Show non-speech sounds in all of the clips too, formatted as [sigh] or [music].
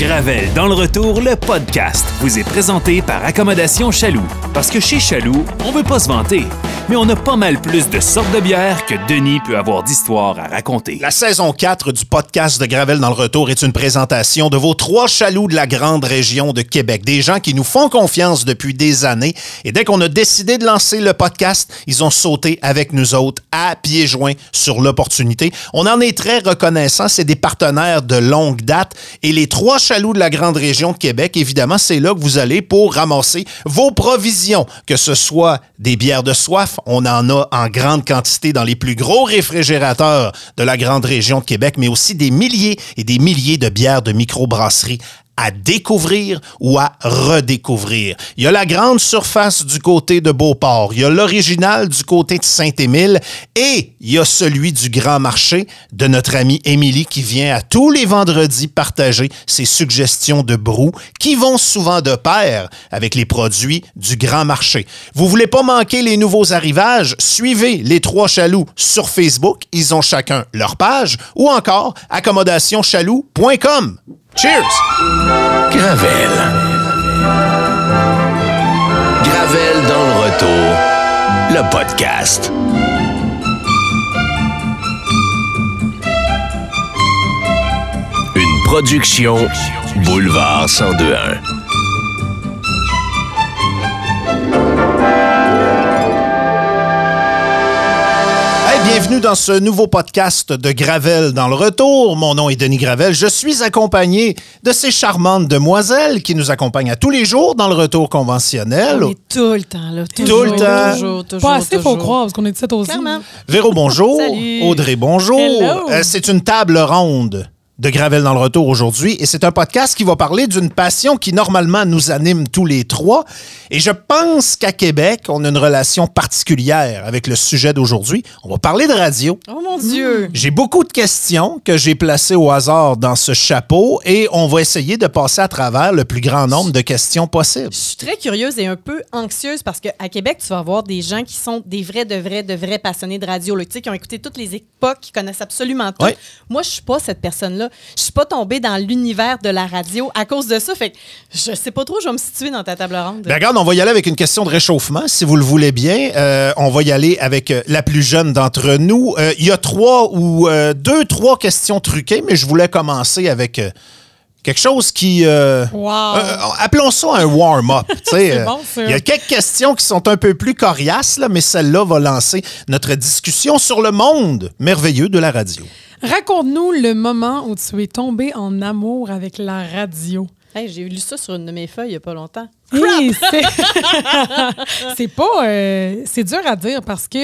Gravel dans le retour, le podcast vous est présenté par Accommodation Chaloux. Parce que chez Chaloux, on veut pas se vanter, mais on a pas mal plus de sortes de bières que Denis peut avoir d'histoires à raconter. La saison 4 du podcast de Gravel dans le retour est une présentation de vos trois chaloux de la grande région de Québec. Des gens qui nous font confiance depuis des années. Et dès qu'on a décidé de lancer le podcast, ils ont sauté avec nous autres à pieds joints sur l'opportunité. On en est très reconnaissant. C'est des partenaires de longue date. Et les trois chaloux de la grande région de Québec, évidemment, c'est là que vous allez pour ramasser vos provisions, que ce soit des bières de soif, on en a en grande quantité dans les plus gros réfrigérateurs de la grande région de Québec, mais aussi des milliers et des milliers de bières de microbrasserie à découvrir ou à redécouvrir. Il y a la grande surface du côté de Beauport, il y a l'original du côté de Saint-Émile et il y a celui du Grand Marché de notre amie Émilie qui vient à tous les vendredis partager ses suggestions de brou qui vont souvent de pair avec les produits du Grand Marché. Vous voulez pas manquer les nouveaux arrivages? Suivez les trois chaloux sur Facebook, ils ont chacun leur page ou encore accommodationchaloux.com. Cheers! Gravel. Gravel dans le retour. Le podcast. Une production Boulevard 1021. Bienvenue dans ce nouveau podcast de Gravel dans le retour. Mon nom est Denis Gravel. Je suis accompagné de ces charmantes demoiselles qui nous accompagnent à tous les jours dans le retour conventionnel. On est tout le temps là. Tout Toujours, le temps. Toujours, toujours, Pas assez, faut toujours. croire, parce qu'on est 17 aussi. Clairement. Véro, bonjour. Salut. Audrey, bonjour. Euh, c'est une table ronde de Gravel dans le retour aujourd'hui et c'est un podcast qui va parler d'une passion qui normalement nous anime tous les trois et je pense qu'à Québec, on a une relation particulière avec le sujet d'aujourd'hui. On va parler de radio. Oh mon Dieu. J'ai beaucoup de questions que j'ai placées au hasard dans ce chapeau et on va essayer de passer à travers le plus grand nombre de questions possibles. Je suis très curieuse et un peu anxieuse parce qu'à Québec, tu vas avoir des gens qui sont des vrais, de vrais, de vrais passionnés de radio, là, tu sais, qui ont écouté toutes les époques, qui connaissent absolument tout. Moi, je suis pas cette personne-là. Je suis pas tombée dans l'univers de la radio à cause de ça. Fait que je sais pas trop, je vais me situer dans ta table ronde. Ben regarde, on va y aller avec une question de réchauffement, si vous le voulez bien. Euh, on va y aller avec euh, la plus jeune d'entre nous. Euh, Il y a trois ou euh, deux, trois questions truquées, mais je voulais commencer avec quelque chose qui... euh, Wow. euh, appelons ça un warm-up. [laughs] bon. Il y a quelques questions qui sont un peu plus coriaces, là, mais celle-là va lancer notre discussion sur le monde merveilleux de la radio. Raconte-nous le moment où tu es tombé en amour avec la radio. Hey, J'ai lu ça sur une de mes feuilles il y a pas longtemps. Hey, [laughs] c'est pas. euh, c'est dur à dire parce que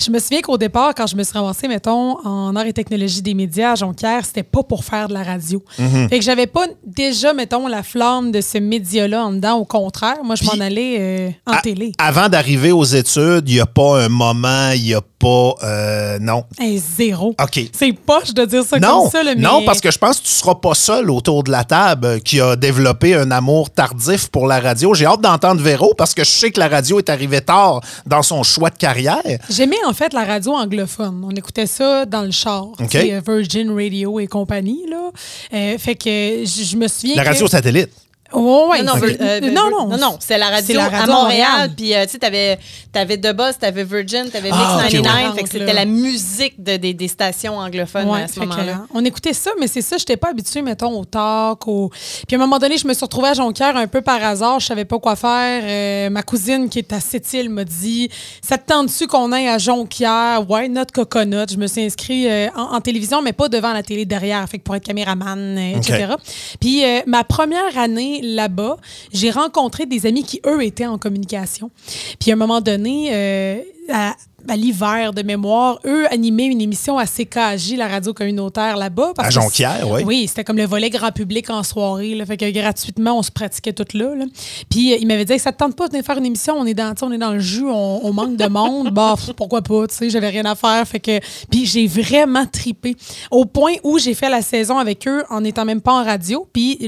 je me souviens qu'au départ, quand je me suis ramassée, mettons, en arts et technologie des médias à Jonquière, c'était pas pour faire de la radio. Mhm. Fait que j'avais pas déjà, mettons, la flamme de ce média-là en dedans. Au contraire, moi, je m'en allais euh, en À- télé. Avant d'arriver aux études, il n'y a pas un moment, il n'y a pas... euh, non. Hey, zéro. OK. C'est poche de dire ça Non, comme ça, là, mais... non, parce que je pense que tu seras pas seul autour de la table qui a développé un amour tardif pour la radio. J'ai hâte d'entendre Véro parce que je sais que la radio est arrivée tard dans son choix de carrière. J'aimais en fait la radio anglophone. On écoutait ça dans le char. Euh, Virgin Radio et compagnie. Là. Euh, fait que je, me souviens. La que- radio satellite. Oh, ouais, Non, non, c'est- Vir- euh, non, non. non, non, c'est la radio, C'est la radio à Montréal. Montréal. Puis, euh, tu sais, t'avais, t'avais The Buzz, t'avais Virgin, t'avais Mix Ah, ok, 99. ouais. Fait que c'était la musique de- des, des stations anglophones Ouais, à ce moment-là. on écoutait ça, mais c'est ça, je n'étais pas habituée, mettons, au talk. Au... Puis à un moment donné, je me suis retrouvée à Jonquière un peu par hasard. Je savais pas quoi faire. Euh, ma cousine qui est à Sept-Îles m'a dit Ça te tente-tu qu'on aille à Jonquière Ouais, notre coconut. Je me suis inscrite euh, en, en télévision, mais pas devant la télé derrière, fait que pour être caméraman, euh, etc. Puis euh, ma première année là-bas, j'ai rencontré des amis qui, eux, étaient en communication. Puis à un moment donné, euh, à, à l'hiver de mémoire, eux animaient une émission à CKJ, la radio communautaire là-bas. À Jonquière, oui. Oui, c'était comme le volet grand public en soirée. Là, fait que gratuitement, on se pratiquait tout là. là. Puis euh, il m'avait dit ça te tente pas de venir faire une émission, on est dans, on est dans le jus, on, on manque de monde. bah, pff, pourquoi pas, tu sais, j'avais rien à faire. Fait que, puis j'ai vraiment tripé. Au point où j'ai fait la saison avec eux en n'étant même pas en radio. Puis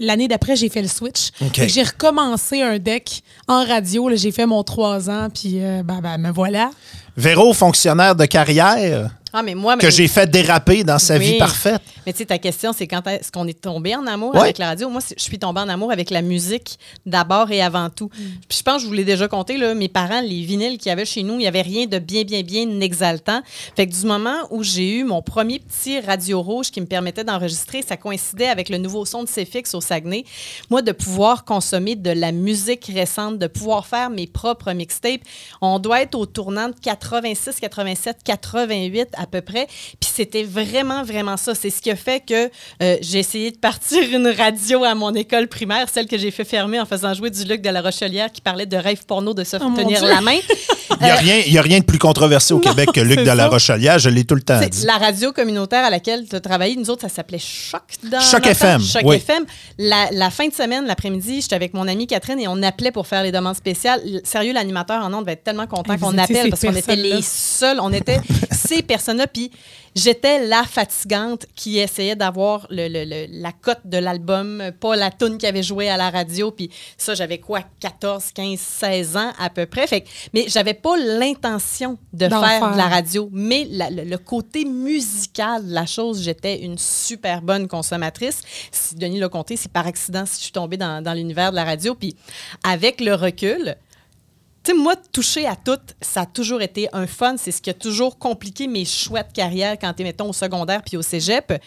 l'année d'après, j'ai fait le switch. J'ai recommencé un deck en radio. J'ai fait mon trois ans, puis euh, ben, ben, me voilà. Véro, fonctionnaire de carrière? Ah, mais moi, que mais- j'ai fait déraper dans sa vie parfaite. Mais tu sais, ta question, c'est quand est-ce qu'on est tombé en amour Ouais. avec la radio? Moi, je suis tombée en amour avec la musique d'abord et avant tout. Puis je pense que je vous l'ai déjà compté, là, mes parents, les vinyles qu'il y avait chez nous, il n'y avait rien de bien, bien, bien exaltant. Fait que du moment où j'ai eu mon premier petit radio rouge qui me permettait d'enregistrer, ça coïncidait avec le nouveau son de CFX au Saguenay. Moi, de pouvoir consommer de la musique récente, de pouvoir faire mes propres mixtapes, on doit être au tournant de 86, 87, 88 à peu près. Puis c'était vraiment, vraiment ça. C'est ce qui a fait que euh, j'ai essayé de partir [laughs] une radio à mon école primaire, celle que j'ai fait fermer en faisant jouer du Luc de la Rochelière qui parlait de rêve porno de se Oh, tenir la main. [laughs] Il n'y a, rien- il y a rien de plus controversé au Québec que [laughs] Luc de la. Rochelière, je l'ai tout le temps C'est dit. la radio communautaire à laquelle tu as travaillé, nous autres, ça s'appelait Choc dans Choc FM. Choc oui. FM. La, la fin de semaine, l'après-midi, j'étais avec mon amie Catherine et on appelait pour faire les demandes spéciales. Sérieux, l'animateur en ondes va être tellement content qu'on appelle parce qu'on était les seuls, on était ces Puis j'étais la fatigante qui essayait d'avoir le- le- le- la cote de l'album, pas la tune qui avait joué à la radio. Puis ça, j'avais quoi, 14, 15, 16 ans à peu près. Fait que- mais j'avais pas l'intention de faire, faire. de la radio. Mais la- le, côté musical de la chose, j'étais une super bonne consommatrice. Si Denis l'a compté, c'est par accident si je suis tombée dans, dans l'univers de la radio. Puis avec le recul, sais, moi, toucher à tout, ça a toujours été un fun. C'est ce qui a toujours compliqué mes choix de carrière quand tu es, mettons, au secondaire puis au cégep.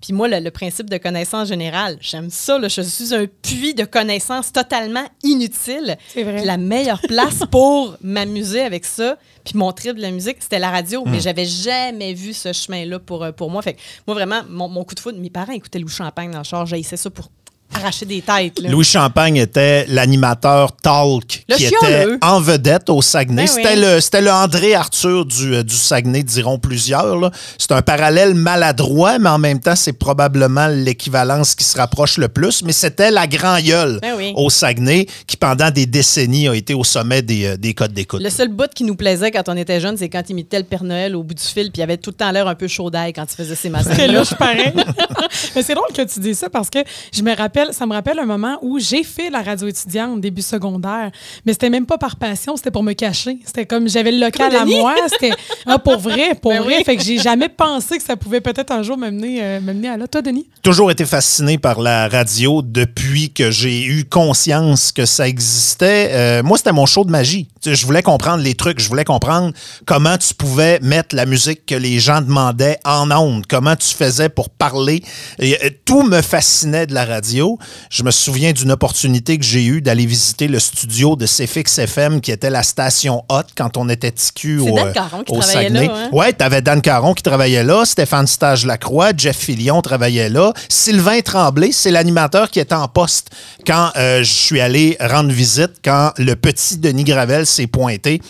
Puis moi, le, le principe de connaissance générale, j'aime ça. là. je suis un puits de connaissances totalement inutile. C'est vrai. La meilleure place pour m'amuser avec ça, puis mon trip de la musique, c'était la radio. Hmm. Mais j'avais jamais vu ce chemin-là pour, euh, pour moi. Fait que moi, vraiment, mon, mon coup de foudre, mes parents écoutaient Louis Champagne dans le char. J'haïssais ça pour arracher des têtes. là. Louis Champagne était l'animateur Talk Le qui chialeux. était en vedette au Saguenay. Ben c'était oui. le c'était le André Arthur du, euh, du Saguenay, diront plusieurs. là. C'est un parallèle maladroit, mais en même temps, c'est probablement l'équivalence qui se rapproche le plus. Mais c'était la grand gueule Ben oui. au Saguenay qui, pendant des décennies, a été au sommet des, euh, des codes d'écoute. Le seul bout qui nous plaisait quand on était jeunes, c'est quand il imitait le Père Noël au bout du fil, puis il avait tout le temps l'air un peu chaud d'ail quand il faisait ses massages. C'est louche pareil. [laughs] Mais c'est drôle que tu dis ça parce que je me rappelle, ça me rappelle un moment où j'ai fait la radio étudiante début secondaire, mais c'était même pas par passion, c'était pour me cacher. C'était comme j'avais le local à moi, c'était ah, pour vrai, pour Ben vrai. oui. Fait que j'ai jamais pensé que ça pouvait peut-être un jour me mener, euh, me mener à là. Toi, Denis? toujours été fasciné par la radio depuis que j'ai eu conscience que ça existait. Euh, moi, c'était mon show de magie. Tu sais, je voulais comprendre les trucs, je voulais comprendre comment tu pouvais mettre la musique que les gens demandaient en ondes, comment tu faisais pour parler. Et, euh, tout me fascinait de la radio. Je me souviens d'une opportunité que j'ai eue d'aller visiter le studio de CFX FM, qui était la station hot quand on était TQ au, Dan euh, Caron qui au travaillait Saguenay. là, hein? Ouais, t'avais Dan Caron qui travaillait là, Stéphane Stage-Lacroix, Jeff Fillion travaillait là, Sylvain Tremblay, c'est l'animateur qui était en poste quand euh, je suis allé rendre visite, quand le petit Denis Gravel s'est pointé.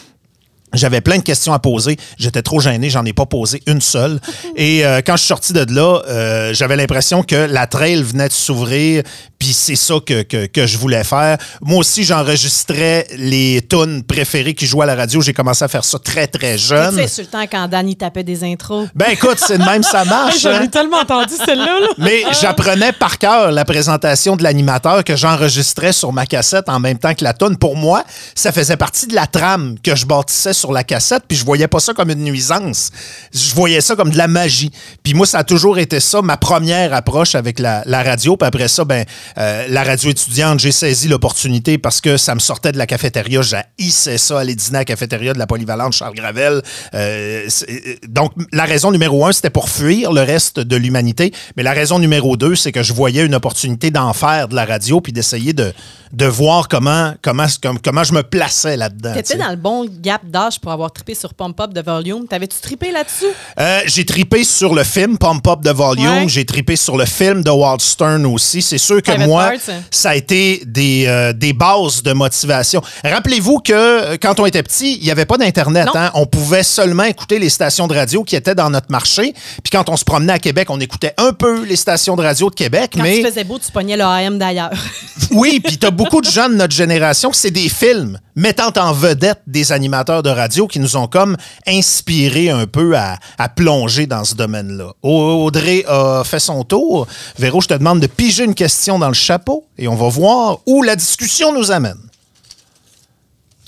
J'avais plein de questions à poser. J'étais trop gêné, j'en ai pas posé une seule. Et euh, quand je suis sorti de là, euh, j'avais l'impression que la trail venait de s'ouvrir, puis c'est ça que, que, que je voulais faire. Moi aussi, j'enregistrais les tunes préférées qui jouaient à la radio. J'ai commencé à faire ça très, très jeune. Le temps quand Dan il tapait des intros. Ben écoute, c'est de même ça [laughs] marche. J'en hein. ai tellement entendu celle-là. là. Mais j'apprenais par cœur la présentation de l'animateur que j'enregistrais sur ma cassette en même temps que la tonne. Pour moi, ça faisait partie de la trame que je bâtissais sur la cassette, puis je voyais pas ça comme une nuisance. Je voyais ça comme de la magie. Puis moi, ça a toujours été ça, ma première approche avec la, la radio. Puis après ça, ben, euh, la radio étudiante, j'ai saisi l'opportunité parce que ça me sortait de la cafétéria. J'haïssais ça, aller dîner à la cafétéria de la polyvalente Charles Gravel. Euh, euh, donc, la raison numéro un, c'était pour fuir le reste de l'humanité. Mais la raison numéro deux, c'est que je voyais une opportunité d'en faire de la radio puis d'essayer de, de voir comment, comment, comme- comment je me plaçais là-dedans. T'étais dans le bon gap d'âge pour avoir trippé sur Pump Up de Volume. T'avais-tu trippé là-dessus? Euh, j'ai tripé sur le film Pump Up de Volume. Ouais. J'ai tripé sur le film de Walt Stern aussi. C'est sûr que Moi, Parts. ça a été des, euh, des bases de motivation. Rappelez-vous que euh, quand on était petit, il n'y avait pas d'Internet. Hein. On pouvait seulement écouter les stations de radio qui étaient dans notre marché. Puis quand on se promenait à Québec, on écoutait un peu les stations de radio de Québec. Quand mais tu faisais beau, tu pognais le AM d'ailleurs. [laughs] oui, puis t'as beaucoup de gens de notre génération c'est des films mettant en vedette des animateurs de radio qui nous ont comme inspirés un peu à, à plonger dans ce domaine-là. Au- Audrey a fait son tour. Véro, je te demande de piger une question dans le chapeau et on va voir où la discussion nous amène.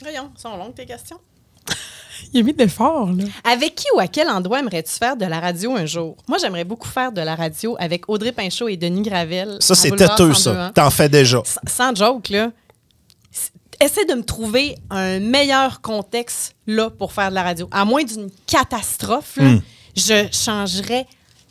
Voyons, sont longues tes questions. [laughs] Il a mis de l'effort, là. Avec qui ou à quel endroit aimerais-tu faire de la radio un jour? Moi, j'aimerais beaucoup faire de la radio avec Audrey Pinchot et Denis Gravel. Ça, c'est têteux, 102, ça. T'en fais déjà. S- Sans joke, là. Essaie de me trouver un meilleur contexte là pour faire de la radio. À moins d'une catastrophe, là, Hmm. je changerais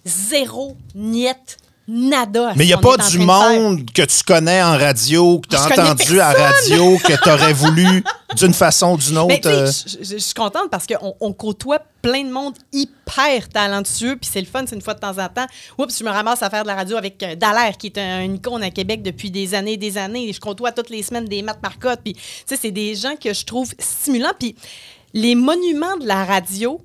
zéro, niette, nada. Mais il n'y a pas du monde que tu connais en radio, que tu as entendu à radio, que tu aurais voulu d'une façon ou d'une autre. euh, je- je je suis contente parce qu'on on côtoie plein de monde hyper talentueux, puis c'est le fun, c'est une fois de temps en temps. Oups, je me ramasse à faire de la radio avec euh, Dallaire, qui est un, une icône à Québec depuis des années et des années. Je côtoie toutes les semaines des Matt Marcotte, puis tu sais, c'est des gens que je trouve stimulants. Puis les monuments de la radio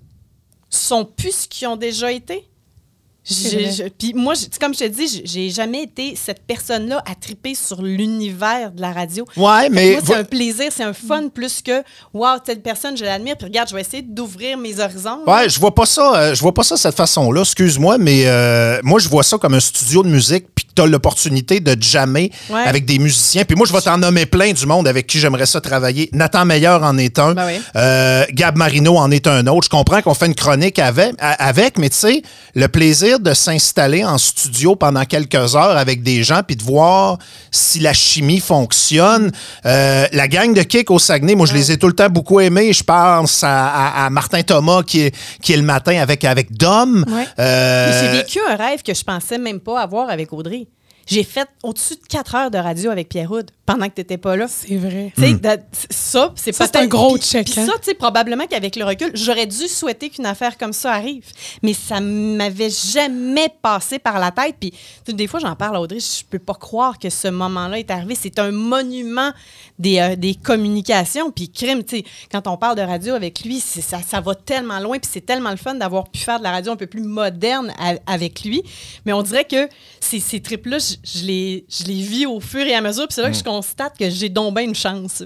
sont plus ce qu'ils ont déjà été. C'est J'ai- vrai. je- Puis moi, comme je te dis, j'ai- jamais été cette personne-là à triper sur l'univers de la radio. Ouais, mais. C'est un plaisir, c'est un fun plus que wow, telle personne, je l'admire, puis regarde, je vais essayer d'ouvrir mes horizons. Ouais, je vois pas ça, euh, je vois pas ça de cette façon-là, excuse-moi, mais euh, moi je vois ça comme un studio de musique puis tu as l'opportunité de jammer Ouais. avec des musiciens. Puis moi je vais t'en nommer plein du monde avec qui j'aimerais ça travailler. Nathan Meilleur en est un, Ben oui. Euh, Gab Marino en est un autre. Je comprends qu'on fait une chronique avec, avec mais tu sais, le plaisir de s'installer en studio pendant quelques heures avec des gens puis de voir si la chimie fonctionne. Euh, la gang de Kick au Saguenay, moi je les ai tout le temps beaucoup aimés. Je pense à, à- à Martin Thomas qui est, qui est le matin avec, avec Dom. Ouais. Euh, J'ai vécu un rêve que je pensais même pas avoir avec Audrey. J'ai fait au-dessus de 4 heures de radio avec Pierre Houd pendant que tu n'étais pas là. C'est vrai. Tu sais, da- ça, c'est peut-être- un gros check, Puis hein? ça, tu sais, probablement qu'avec le recul, j'aurais dû souhaiter qu'une affaire comme ça arrive. Mais ça m'avait jamais passé par la tête. Puis des fois, j'en parle à Audrey, je peux pas croire que ce moment-là est arrivé. C'est un monument des, euh, des communications. Puis crime, tu sais, quand on parle de radio avec lui, ça, ça va tellement loin. Puis c'est tellement le fun d'avoir pu faire de la radio un peu plus moderne a- avec lui. Mais on dirait que ces, ces trips-là, je, je les, je les vis au fur et à mesure. Puis c'est là que je constate que j'ai donc bien une chance.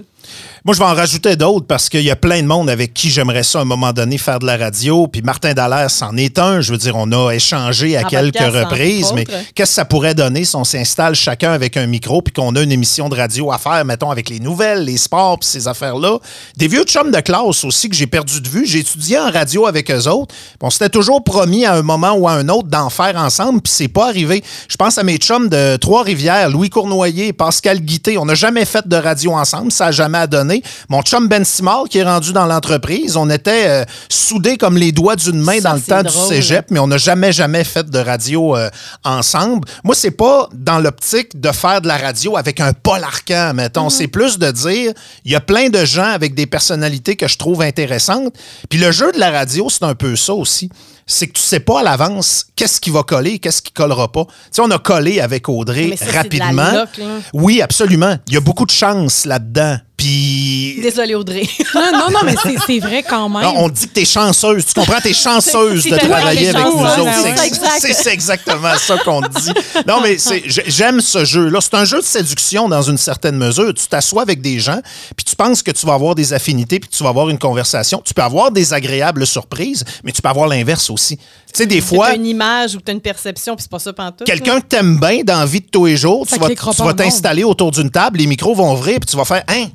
Moi, je vais en rajouter d'autres parce qu'il y a plein de monde avec qui j'aimerais ça à un moment donné faire de la radio. Puis Martin Dallaire, c'en est un. Je veux dire, on a échangé à En quelques podcast, reprises, mais qu'est-ce que ça pourrait donner si on s'installe chacun avec un micro puis qu'on a une émission de radio à faire, mettons, avec les nouvelles, les sports puis ces affaires-là? Des vieux chums de classe aussi que j'ai perdu de vue. J'ai étudié en radio avec eux autres. Puis on s'était toujours promis à un moment ou à un autre d'en faire ensemble, puis c'est pas arrivé. Je pense à mes chums de Trois-Rivières, Louis Cournoyer, Pascal Guité. On n'a jamais fait de radio ensemble, ça n'a jamais donné. Mon chum Ben Simard, qui est rendu dans l'entreprise, on était euh, soudés comme les doigts d'une main Ça, dans le temps drôle. du cégep, mais on n'a jamais, jamais fait de radio euh, ensemble. Moi, c'est pas dans l'optique de faire de la radio avec un Paul Arcan, mettons. C'est plus de dire, il y a plein de gens avec des personnalités que je trouve intéressantes. Puis le jeu de la radio, c'est un peu ça aussi. C'est que tu sais pas à l'avance qu'est-ce qui va coller qu'est-ce qui collera pas. Tu sais, on a collé avec Audrey ça, rapidement. oui, absolument. Il y a beaucoup de chance là-dedans. Puis Désolée, Audrey. [laughs] Non, non, non, mais c'est- c'est vrai quand même. non, on dit que t'es chanceuse. Tu comprends? T'es chanceuse C'est- de travailler toi, avec nous autres. c'est exact. C'est c'est exactement ça qu'on dit. Non, mais j'aime ce jeu-là. C'est un jeu de séduction dans une certaine mesure. Tu t'assois avec des gens, puis tu penses que tu vas avoir des affinités, puis tu vas avoir une conversation. Tu peux avoir des agréables surprises, mais tu peux avoir l'inverse aussi. Tu sais, des Tu fois, as une image ou tu as une perception, puis c'est pas ça pantoute. quelqu'un que t'aimes bien dans la vie de tous les jours, Ça tu vas, tu vas t'installer autour d'une table, les micros vont ouvrir, puis tu vas faire « Hein? »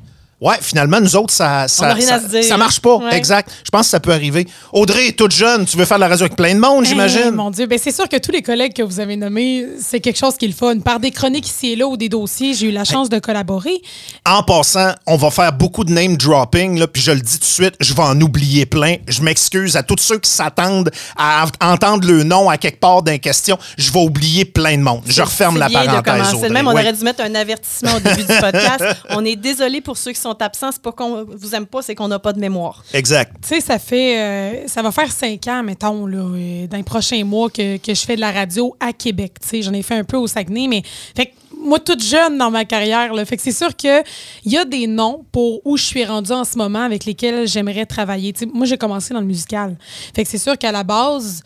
Ouais, finalement, nous autres, ça, ça, ça, ça marche pas. Ouais. Exact. Je pense que ça peut arriver. Audrey est toute jeune. Tu veux faire de la radio avec plein de monde, Hey, j'imagine? mon Dieu, ben c'est sûr que tous les collègues que vous avez nommés, c'est quelque chose qui est le fun. Par des chroniques ici et là ou des dossiers, j'ai eu la chance de collaborer. En passant, on va faire beaucoup de name dropping, là, puis je le dis tout de suite, je vais en oublier plein. Je m'excuse à tous ceux qui s'attendent à entendre le nom à quelque part d'un question. Je vais oublier plein de monde. Je referme la bien parenthèse. de Audrey. même. On Oui. aurait dû mettre un avertissement au début du [laughs] podcast. On est désolé pour ceux qui sont absents. C'est pas qu'on vous aime pas, c'est qu'on n'a pas de mémoire. Exact. Tu sais, ça fait. euh, ça va faire cinq ans, mettons, là, euh, dans les prochains mois que, que je fais de la radio à Québec. Tu sais, j'en ai fait un peu au Saguenay, mais. Fait que moi, toute jeune dans ma carrière, là, fait que c'est sûr qu'il y a des noms pour où je suis rendue en ce moment avec lesquels j'aimerais travailler. Tu sais, moi, j'ai commencé dans le musical. Fait que c'est sûr qu'à la base,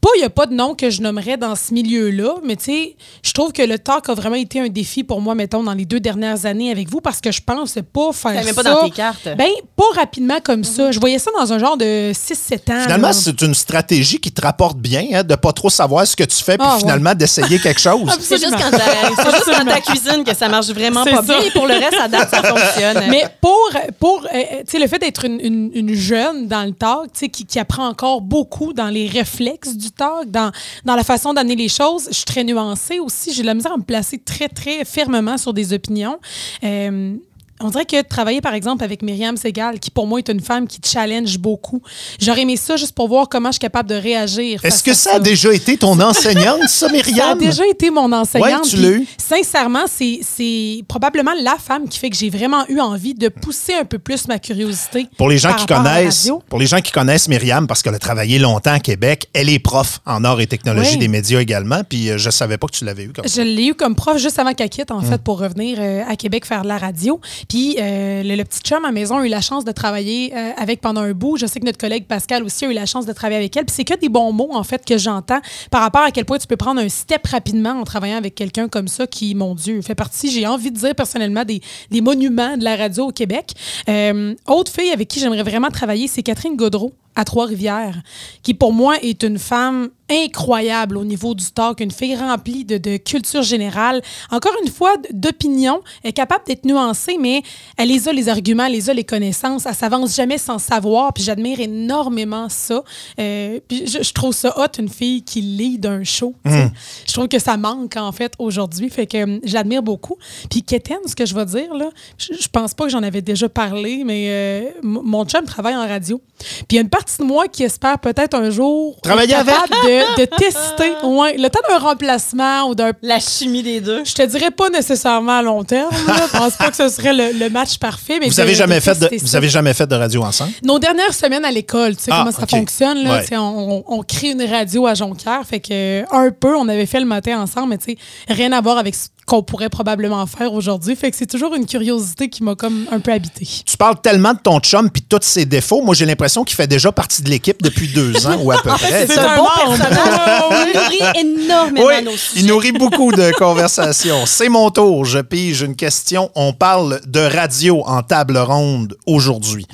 pas, il n'y a pas de nom que je nommerais dans ce milieu-là, mais tu sais, je trouve que le talk a vraiment été un défi pour moi, mettons, dans les deux dernières années avec vous, parce que je pensais pas faire Ça ça. met pas dans tes cartes. Ben, pas rapidement comme ça. Je voyais ça dans un genre de 6-7 ans. Finalement, c'est une stratégie qui te rapporte bien, hein, de pas trop savoir ce que tu fais, puis Ah, ouais. finalement d'essayer quelque [laughs] chose. C'est juste, quand t'as- c'est juste quand Absolument. ta cuisine que ça marche vraiment pas ça. bien. Et pour le reste, à date, ça fonctionne. Mais pour, pour euh, tu sais, le fait d'être une, une- une jeune dans le talk, tu sais, qui, qui apprend encore beaucoup dans les réflexes dans, la façon d'amener les choses, je suis très nuancée aussi. J'ai la misère à me placer très, très fermement sur des opinions. Euh, on dirait que travailler, par exemple, avec Myriam Segal, qui pour moi est une femme qui challenge beaucoup, j'aurais aimé ça juste pour voir comment je suis capable de réagir. Est-ce que ça a déjà été ton [laughs] enseignante, ça, ça a Myriam? déjà été mon enseignante. Ouais, tu l'as eu. Sincèrement, c'est- probablement la femme qui fait que j'ai vraiment eu envie de pousser un peu plus ma curiosité. Pour les gens qui connaissent, pour les gens qui connaissent Myriam, parce qu'elle a travaillé longtemps à Québec, elle est prof en arts et technologies Oui. des médias également, puis euh, je savais pas que tu l'avais eu comme ça. Je l'ai eu comme prof juste avant qu'elle quitte, en Mm. fait, pour revenir euh, à Québec faire de la radio. Puis euh, le, le petit chum à maison a eu la chance de travailler euh, avec pendant un bout. Je sais que notre collègue Pascal aussi a eu la chance de travailler avec elle. Puis c'est que des bons mots, en fait, que j'entends par rapport à quel point tu peux prendre un step rapidement en travaillant avec quelqu'un comme ça qui, mon Dieu, fait partie, j'ai envie de dire personnellement, des, des monuments de la radio au Québec. Euh, autre fille avec qui j'aimerais vraiment travailler, c'est Catherine Gaudreau à Trois-Rivières, qui pour moi est une femme incroyable au niveau du talk, une fille remplie de, de culture générale, encore une fois d'opinion, elle est capable d'être nuancée, mais elle les a les arguments, elle les a les connaissances, elle s'avance jamais sans savoir, puis j'admire énormément ça. Euh, puis je, je trouve ça hot, une fille qui lit d'un show. sais. Je trouve que ça manque en fait aujourd'hui, fait que euh, j'admire beaucoup. Puis Kéten, ce que je vais dire, là, je, je pense pas que j'en avais déjà parlé, mais euh, mon chum travaille en radio. Puis il y a une partie de moi qui espère peut-être un jour Travailler être capable de, de tester ouais, le temps d'un remplacement ou d'un La chimie des deux. je te dirais pas nécessairement à long terme. Je pense pas que ce serait le, le match parfait. Mais Vous de- avez jamais de fait de, vous avez jamais fait de radio ensemble? Nos dernières semaines à l'école, tu sais Ah, comment ça fonctionne. Là, Ouais. On, on- on crée une radio à Jonquière. Fait que un peu, on avait fait le matin ensemble, mais tu sais, rien à voir avec ce qu'on pourrait probablement faire aujourd'hui. Fait que c'est toujours une curiosité qui m'a comme un peu habité. Tu parles tellement de ton chum puis de tous ses défauts. Moi, j'ai l'impression qu'il fait déjà partie de l'équipe depuis deux ans ou à peu [laughs] près. C'est un bon personnage. Il nourrit énormément Oui, nos il nourrit beaucoup de conversations. C'est mon tour. Je pige une question. On parle de radio en table ronde aujourd'hui.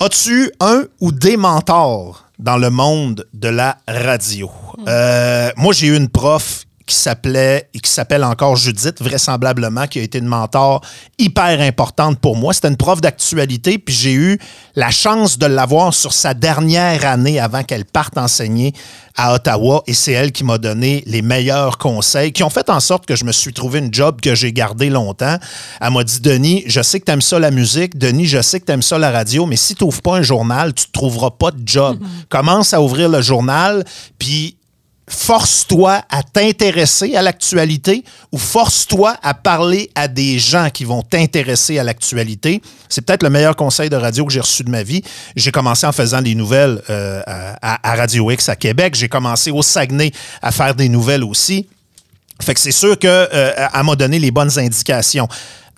As-tu un ou des mentors dans le monde de la radio? Euh, moi, j'ai eu une prof qui s'appelait et qui s'appelle encore Judith, vraisemblablement, qui a été une mentor hyper importante pour moi. C'était une prof d'actualité, puis j'ai eu la chance de l'avoir sur sa dernière année avant qu'elle parte enseigner à Ottawa, et c'est elle qui m'a donné les meilleurs conseils, qui ont fait en sorte que je me suis trouvé une job que j'ai gardé longtemps. Elle m'a dit, Denis, je sais que tu aimes ça la musique, Denis, je sais que tu aimes ça la radio, mais si tu n'ouvres pas un journal, tu ne trouveras pas de job. Commence à ouvrir le journal, puis force-toi à t'intéresser à l'actualité ou force-toi à parler à des gens qui vont t'intéresser à l'actualité. C'est peut-être le meilleur conseil de radio que j'ai reçu de ma vie. J'ai commencé en faisant des nouvelles euh, à, Radio X à Québec. J'ai commencé au Saguenay à faire des nouvelles aussi. Fait que c'est sûr qu'elle euh, m'a donné les bonnes indications.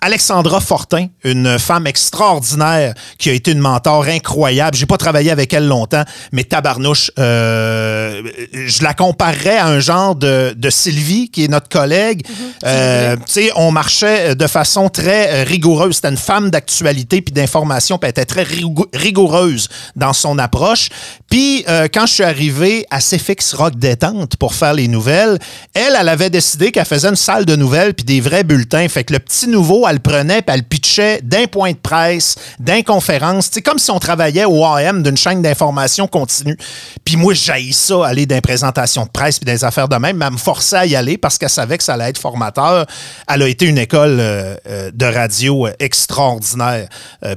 Alexandra Fortin, une femme extraordinaire qui a été une mentor incroyable. J'ai pas travaillé avec elle longtemps, mais tabarnouche, euh, je la comparerais à un genre de, de Sylvie, qui est notre collègue. Euh, tu sais, on marchait de façon très euh, rigoureuse. C'était une femme d'actualité puis d'information, puis elle était très rigou- rigoureuse dans son approche. Puis euh, quand je suis arrivé à CFX Rock Détente pour faire les nouvelles, elle, elle avait décidé qu'elle faisait une salle de nouvelles puis des vrais bulletins. Fait que le petit nouveau, elle le prenait puis elle le pitchait d'un point de presse, d'un conférence. C'est comme si on travaillait au AM d'une chaîne d'information continue. Puis moi, j'haïs ça, aller dans les présentations de presse puis des affaires de même, mais elle me forçait à y aller parce qu'elle savait que ça allait être formateur. Elle a été une école euh, euh, de radio extraordinaire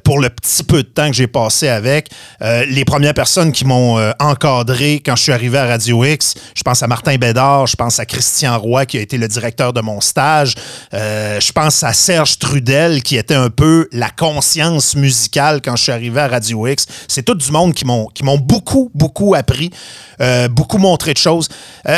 pour le petit peu de temps que j'ai passé avec. Les premières personnes qui m'ont euh, encadré quand je suis arrivé à Radio X, je pense à Martin Bédard, je pense à Christian Roy qui a été le directeur de mon stage, euh, je pense à Serge Trudel qui était un peu la conscience musicale quand je suis arrivé à Radio X. C'est tout du monde qui m'ont m'ont beaucoup beaucoup appris, euh, beaucoup montré de choses.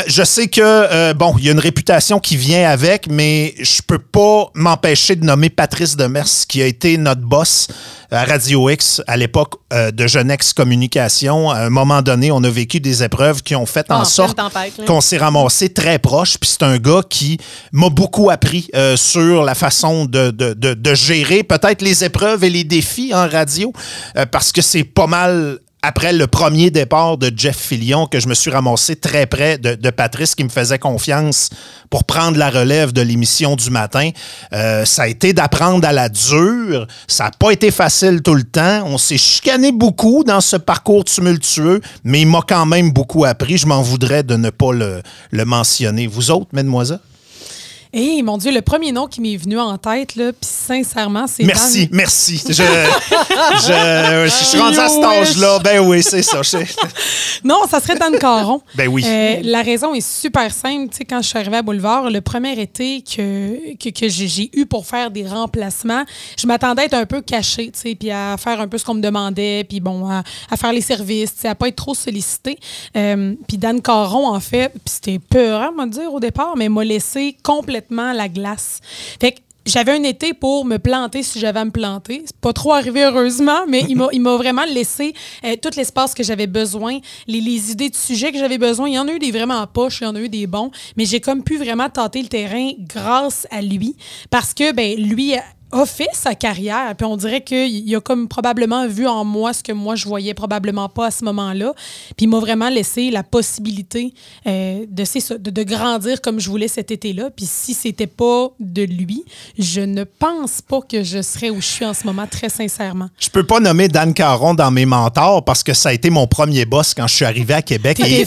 Je sais que bon, il y a une réputation qui vient avec, mais je peux pas m'empêcher de nommer Patrice Demers qui a été notre boss à Radio X, à l'époque euh, de Genex Communication. À un moment donné, on a vécu des épreuves qui ont fait en Ah, sorte qu'on s'est ramassé très proche. Puis c'est un gars qui m'a beaucoup appris euh, sur la façon de, de- de- de gérer peut-être les épreuves et les défis en radio, euh, parce que c'est pas mal après le premier départ de Jeff Fillion que je me suis ramassé très près de, Patrice qui me faisait confiance pour prendre la relève de l'émission du matin. Euh, ça a été d'apprendre à la dure. Ça n'a pas été facile tout le temps. On s'est chicané beaucoup dans ce parcours tumultueux, mais il m'a quand même beaucoup appris. Je m'en voudrais de ne pas le, le mentionner. Vous autres, mesdemoiselles? Hé, mon Dieu, le premier nom qui m'est venu en tête, là, puis sincèrement, c'est Merci, merci. Je, je, je suis rendu à cet âge-là. Ben oui, c'est ça. Je- [laughs] Non, ça serait Dan Caron. Ben oui. Euh, la raison est super simple. Tu sais, quand je suis arrivée à Boulevard, le premier été que, que, que j'ai eu pour faire des remplacements, je m'attendais à être un peu cachée, tu sais, puis à faire un peu ce qu'on me demandait, puis bon, à, à faire les services, tu sais, à pas être trop sollicitée. Euh, puis Dan Caron, en fait, puis c'était peurant, on va dire, au départ, mais m'a laissé complètement la glace. Fait que j'avais un été pour me planter si j'avais à me planter. Pas trop arrivé heureusement, mais il m'a vraiment laissé euh, tout l'espace que j'avais besoin, les, idées de sujets que j'avais besoin. Il y en a eu des vraiment en poche, il y en a eu des bons, mais j'ai comme pu vraiment tenter le terrain grâce à lui parce que ben lui a fait sa carrière, puis on dirait qu'il a comme probablement vu en moi ce que moi je voyais probablement pas à ce moment-là, puis il m'a vraiment laissé la possibilité euh, de, grandir comme je voulais cet été-là, puis si c'était pas de lui, je ne pense pas que je serais où je suis en ce moment, très sincèrement. Je peux pas nommer Dan Caron dans mes mentors parce que ça a été mon premier boss quand je suis arrivé à Québec. Et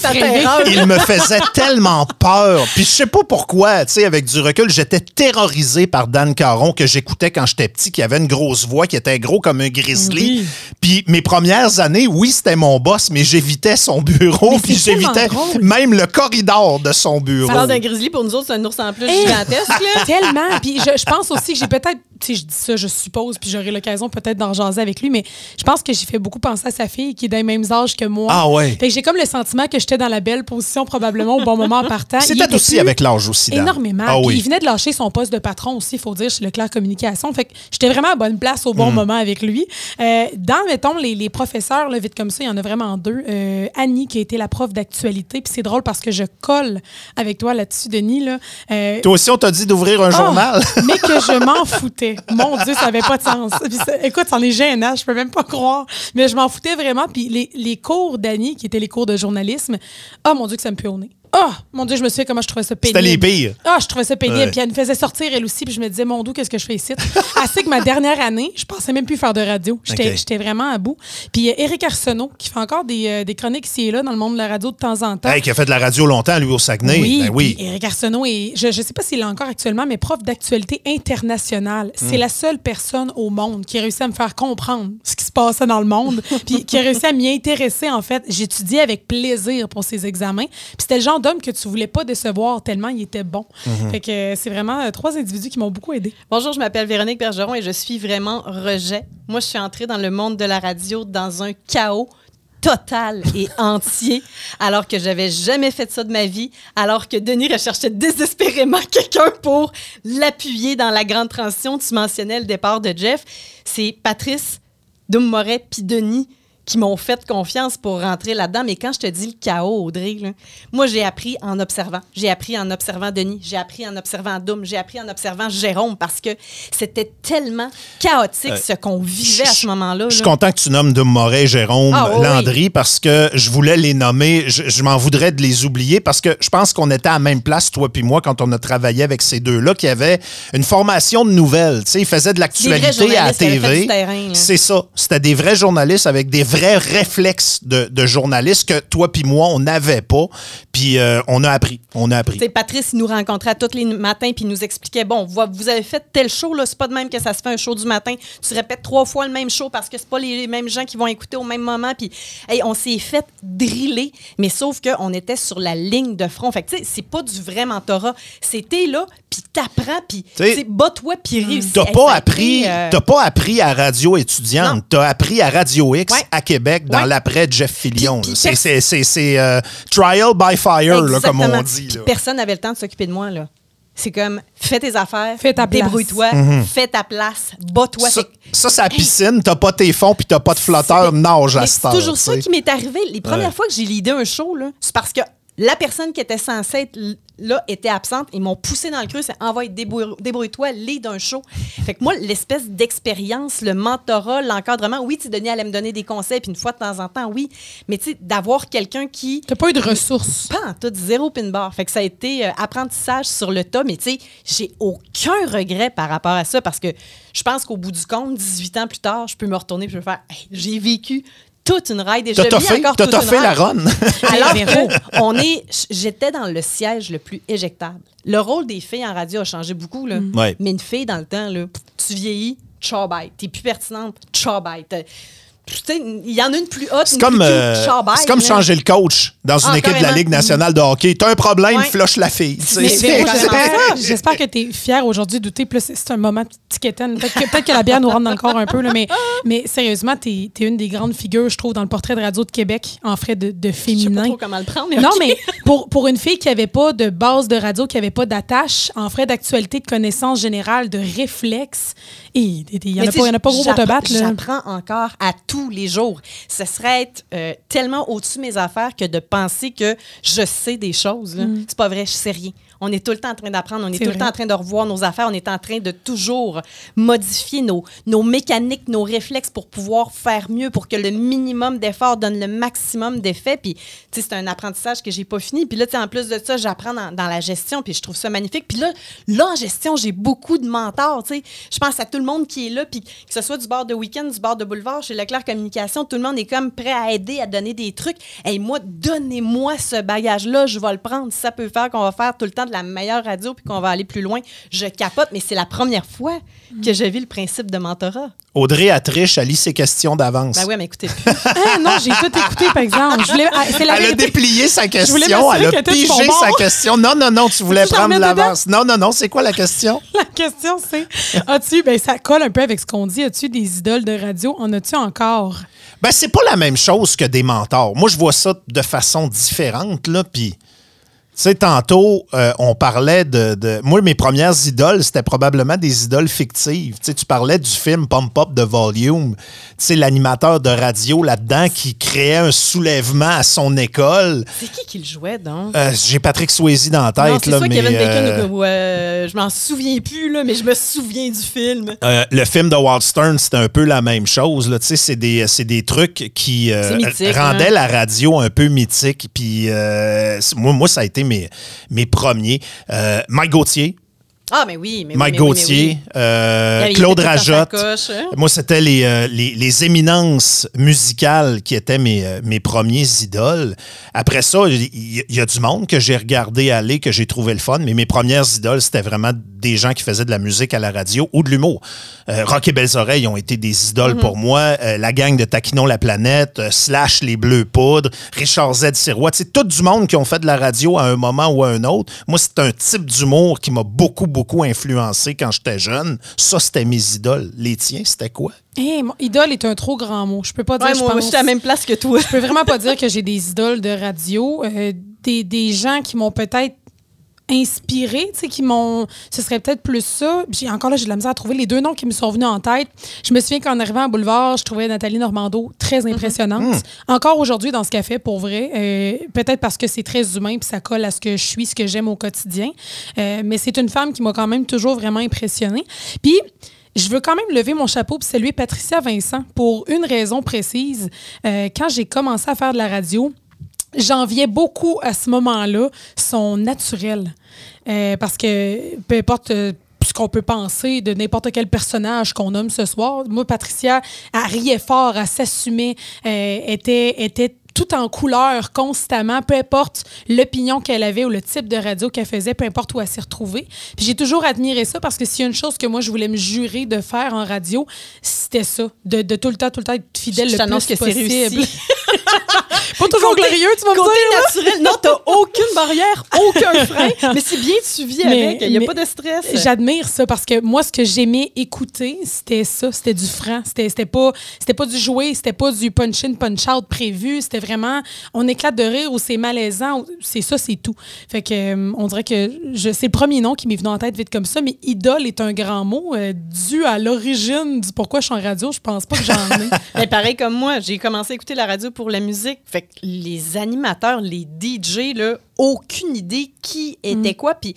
il me faisait [laughs] tellement peur. Puis je sais pas pourquoi, tu sais, avec du recul, j'étais terrorisé par Dan Caron que j'écoutais quand j'étais petit, qui avait une grosse voix, qui était gros comme un grizzly. Oui. Puis mes premières années, oui, c'était mon boss, mais j'évitais son bureau, Mais puis j'évitais même le corridor de son bureau. Parles d'un grizzly, pour nous autres, c'est un ours en plus Hey! gigantesque. là. [laughs] Tellement. Puis je, je pense aussi que j'ai peut-être, tu sais, je dis ça, je suppose, puis j'aurai l'occasion peut-être d'en jaser avec lui, mais je pense que j'ai fait beaucoup penser à sa fille qui est dans les mêmes âges que moi. Ah ouais. Fait que j'ai comme le sentiment que j'étais dans la belle position probablement au bon moment en partant. C'était était aussi avec l'âge aussi. Énormément. Ah oui. il venait de lâcher son poste de patron aussi, il faut dire, chez Leclerc Communication. Fait que j'étais vraiment à bonne place au Mm. bon moment avec lui. Euh, dans, mettons, les, les professeurs, là, vite comme ça, il y en a vraiment deux. Euh, Annie, qui a été la prof d'actualité. Puis c'est drôle parce que je colle avec toi là-dessus, Denis. Là. Euh, Toi aussi, on t'a dit d'ouvrir un ah, journal. [laughs] mais que je m'en foutais. Mon Dieu, ça n'avait pas de sens. Puis ça- écoute, c'en est gênant, je peux même pas croire. Mais je m'en foutais vraiment. Puis les, les cours d'Annie, qui étaient les cours de journalisme, oh mon Dieu, que ça me pue au nez. Oh, mon Dieu, je me souviens comment je trouvais ça pénible. C'était les pires. Ah, je trouvais ça pénible. Ouais. Puis elle me faisait sortir elle aussi. Puis je me disais, mon Dieu, qu'est-ce que je fais ici? [laughs] Assez que ma dernière année, je pensais même plus faire de radio. J'étais vraiment à bout. Puis euh, Éric Arsenault, qui fait encore des, euh, des chroniques ici et là dans le monde de la radio de temps en temps. Hey, qui a fait de la radio longtemps, lui, au Saguenay. Oui, Ben oui. Éric Arsenault est, je ne sais pas s'il est encore actuellement, mais prof d'actualité internationale. Hmm. C'est la seule personne au monde qui a réussi à me faire comprendre ce qui se passait dans le monde, [laughs] puis qui a réussi à m'y intéresser, en fait. J'étudiais avec plaisir pour ces examens. Puis c'était le genre que tu voulais pas décevoir tellement il était bon. Mhm. Fait que c'est vraiment euh, trois individus qui m'ont beaucoup aidé. Bonjour, je m'appelle Véronique Bergeron et je suis vraiment rejet. Moi, je suis entrée dans le monde de la radio dans un chaos total et [laughs] entier, alors que j'avais jamais fait ça de ma vie, alors que Denis recherchait désespérément [laughs] quelqu'un pour l'appuyer dans la grande transition. Tu mentionnais le départ de Jeff. C'est Patrice, Doum Moret puis Denis qui m'ont fait confiance pour rentrer là-dedans. Mais quand je te dis le chaos, Audrey, là, moi, j'ai appris en observant. J'ai appris en observant Denis. J'ai appris en observant Doum. J'ai appris en observant Jérôme parce que c'était tellement chaotique ce qu'on vivait à ce moment-là. Je suis content que tu nommes de Moret, Jérôme, Ah, Landry, parce que je voulais les nommer. Je, je m'en voudrais de les oublier parce que je pense qu'on était à la même place, toi puis moi, quand on a travaillé avec ces deux-là, qui avaient une formation de nouvelles. Ils faisaient de l'actualité à la TV. C'est ça. C'était des vrais journalistes avec des vrais réflexes de, de journalistes que toi puis moi, on n'avait pas. Puis euh, on a appris. On a appris. Tu sais, Patrice, il nous rencontrait tous les matins puis il nous expliquait bon, vo- vous avez fait tel show, là, c'est pas de même que ça se fait un show du matin. Tu répètes trois fois le même show parce que c'est pas les mêmes gens qui vont écouter au même moment. Puis, hey, on s'est fait driller, mais sauf qu'on était sur la ligne de front. Fait que, tu sais, c'est pas du vrai mentorat. C'était là, puis t'apprends, puis, bats-toi, puis réussis. T'as Hey, ça pas appris, euh, t'as pas appris à Radio Étudiante, t'as appris à Radio X Ouais. à Québec dans Ouais. l'après Jeff Fillion. C'est- euh, trial by fire, là, comme on dit. Là. personne n'avait le temps de s'occuper de moi, là. c'est comme fais tes affaires, Fais ta place. débrouille-toi, fais ta place, bats-toi. Ça, ça, c'est la piscine, t'as pas tes fonds puis t'as pas de flotteur, nage à cette C'est toujours ça qui m'est arrivé. Les premières Ouais. fois que j'ai leadé un show, là, c'est parce que la personne qui était censée être là était absente. Ils m'ont poussé dans le creux. C'est envoie, débrouille- débrouille-toi, lead un show. Fait que moi, l'espèce d'expérience, le mentorat, l'encadrement, oui, tu Denis allait me donner des conseils, puis une fois de temps en temps, oui. Mais tu sais, d'avoir quelqu'un qui T'as pas eu de ressources. pas en tout, zéro pin bar. Fait que ça a été euh, apprentissage sur le tas, mais tu sais, j'ai aucun regret par rapport à ça parce que je pense qu'au bout du compte, 18 ans plus tard, je peux me retourner et je peux faire Hey, j'ai vécu toute une ride et je vis encore toute une toffé la run. [laughs] Alors que on est, j'étais dans le siège le plus éjectable. Le rôle des filles en radio a changé beaucoup, là. Ouais. Mais une fille, dans le temps, là, tu vieillis, ciao bye. T'es plus pertinente, ciao bye. Il y en a une plus haute, C'est une comme, plus cute, euh, c'est comme changer le coach dans une Ah, équipe de la. Ligue nationale de hockey. T'as un problème, Ouais. flush la fille. [laughs] j'espère, que tu es fière aujourd'hui de douter. C'est un moment tiquetaine. Peut-être que, peut-être que la bière nous rentre dans le corps un peu, là, mais, mais sérieusement, tu es, une des grandes figures, je trouve, dans le portrait de radio de Québec en frais de, de Je sais pas féminin. trop comment le prendre, mais Non, mais [laughs] pour, pour une fille qui n'avait pas de base de radio, qui n'avait pas d'attache, en frais d'actualité, de connaissances générales, de réflexes, il n'y en, en a pas gros pour te battre. J'apprends encore à tous les jours. Ce serait être euh, tellement au-dessus de mes affaires que de penser que je sais des choses. là. C'est pas vrai, je sais rien. On est tout le temps en train d'apprendre, on est, tout le temps en train de revoir nos affaires, on est en train de toujours modifier nos, nos mécaniques, nos réflexes pour pouvoir faire mieux, pour que le minimum d'effort donne le maximum d'effet. Puis, tu sais, c'est un apprentissage que j'ai pas fini. Puis là, tu sais, en plus de ça, j'apprends dans, dans la gestion, puis je trouve ça magnifique. Puis là, là, en gestion, j'ai beaucoup de mentors, tu sais. Je pense à tout le monde qui est là, puis que ce soit du bord de week-end, du bord de boulevard, chez Leclerc Communication, tout le monde est comme prêt à aider, à donner des trucs. Et moi, donnez-moi ce bagage-là, je vais le prendre. Si ça peut faire qu'on va faire tout le temps de la meilleure radio, puis qu'on va aller plus loin, je capote. Mais c'est la première fois que j'ai vu le principe de mentorat. Audrey Atriche, elle lit ses questions d'avance. Ben ouais, mais écoutez. [laughs] Ah, non, j'ai tout écouté, par exemple. Je voulais- ah, Elle a déplié sa question, elle a pigé sa question. Non, non, non, tu voulais prendre l'avance. Non, non, non, c'est quoi la question? [laughs] La question, c'est as-tu, ben ça colle un peu avec ce qu'on dit, as-tu des idoles de radio? En as-tu encore? Ben, c'est pas la même chose que des mentors. Moi, je vois ça de façon différente, là, puis... Sais, tantôt, euh, on parlait de, de- Moi, mes premières idoles, c'était probablement des idoles fictives. Tu parlais du film Pump Up de Volume. Tu sais, l'animateur de radio là-dedans qui créait un soulèvement à son école. C'est qui qui le jouait, donc? Euh, J'ai Patrick Swayze dans la tête, c'est mais... Kevin Bacon euh, je m'en souviens plus, là, mais je me souviens du film. Euh, le film de Walt Stern, c'était un peu la même chose. là. Tu sais, C'est des, des trucs qui mythique, rendaient hein. la radio un peu mythique. Puis moi, moi, ça a été mes, premiers. Euh, Mike Gauthier. Ah, mais oui. Mais Mike oui, mais Gauthier, oui. euh, Claude Rajotte. coche, hein? Moi, c'était les, euh, les, les éminences musicales qui étaient mes, euh, mes premiers idoles. Après ça, il y, a du monde que j'ai regardé aller, que j'ai trouvé le fun, mais mes premières idoles, c'était vraiment des gens qui faisaient de la musique à la radio ou de l'humour. Euh, Rock et Belles Oreilles ont été des idoles Mm-hmm. pour moi. La gang de Taquinon la planète, Slash les Bleus Poudres, Richard Z Sirois, sais, tout du monde qui ont fait de la radio à un moment ou à un autre. Moi, c'est un type d'humour qui m'a beaucoup, beaucoup influencé quand j'étais jeune. Ça, c'était mes idoles. Les tiens, c'était quoi? Hey, mon idole est un trop grand mot. Je peux pas dire, Ouais, je moi, pense. je suis à la même place que toi. Je peux vraiment pas dire que j'ai des idoles de radio. Euh, des, des gens qui m'ont peut-être inspiré, tu sais, qui m'ont. Ce serait peut-être plus ça. J'ai encore là, j'ai de la misère à trouver les deux noms qui me sont venus en tête. Je me souviens qu'en arrivant à Boulevard, je trouvais Nathalie Normando très impressionnante. Encore aujourd'hui dans ce café, pour vrai. Euh, peut-être parce que c'est très humain puis ça colle à ce que je suis, ce que j'aime au quotidien. Euh, mais c'est une femme qui m'a quand même toujours vraiment impressionnée. Puis. Je veux quand même lever mon chapeau et saluer Patricia Vincent pour une raison précise. Euh, quand j'ai commencé à faire de la radio, j'enviais beaucoup à ce moment-là son naturel. Euh, parce que peu importe euh, ce qu'on peut penser de n'importe quel personnage qu'on nomme ce soir, moi, Patricia, elle riait fort, elle s'assumait, euh, était, était tout en couleur constamment, peu importe l'opinion qu'elle avait ou le type de radio qu'elle faisait, peu importe où elle s'est retrouvée. Puis j'ai toujours admiré ça parce que s'il y a une chose que moi je voulais me jurer de faire en radio, c'était ça, de, de tout le temps, tout le temps être fidèle Je le plus que possible. [laughs] Pas toujours Côté- glorieux, tu vas me Côté dire. naturel, non, t'as aucune barrière, aucun [laughs] frein. Mais c'est bien, tu vis Mais- avec. Il n'y a pas de stress. J'admire ça parce que moi, ce que j'aimais écouter, c'était ça. C'était du franc. C'était pas, pas du jouet, c'était pas du punch-in, punch-out prévu. C'était vraiment, on éclate de rire ou c'est malaisant. C'est ça, c'est tout. Fait que, euh, on dirait que c'est le premier nom qui m'est venu en tête vite comme ça, mais idole est un grand mot euh, dû à l'origine du pourquoi je suis en radio. Je pense pas que j'en ai. Mais [laughs] pareil comme moi, j'ai commencé à écouter la radio pour la musique. Fait que les animateurs, les DJ, là, aucune idée qui était quoi. Puis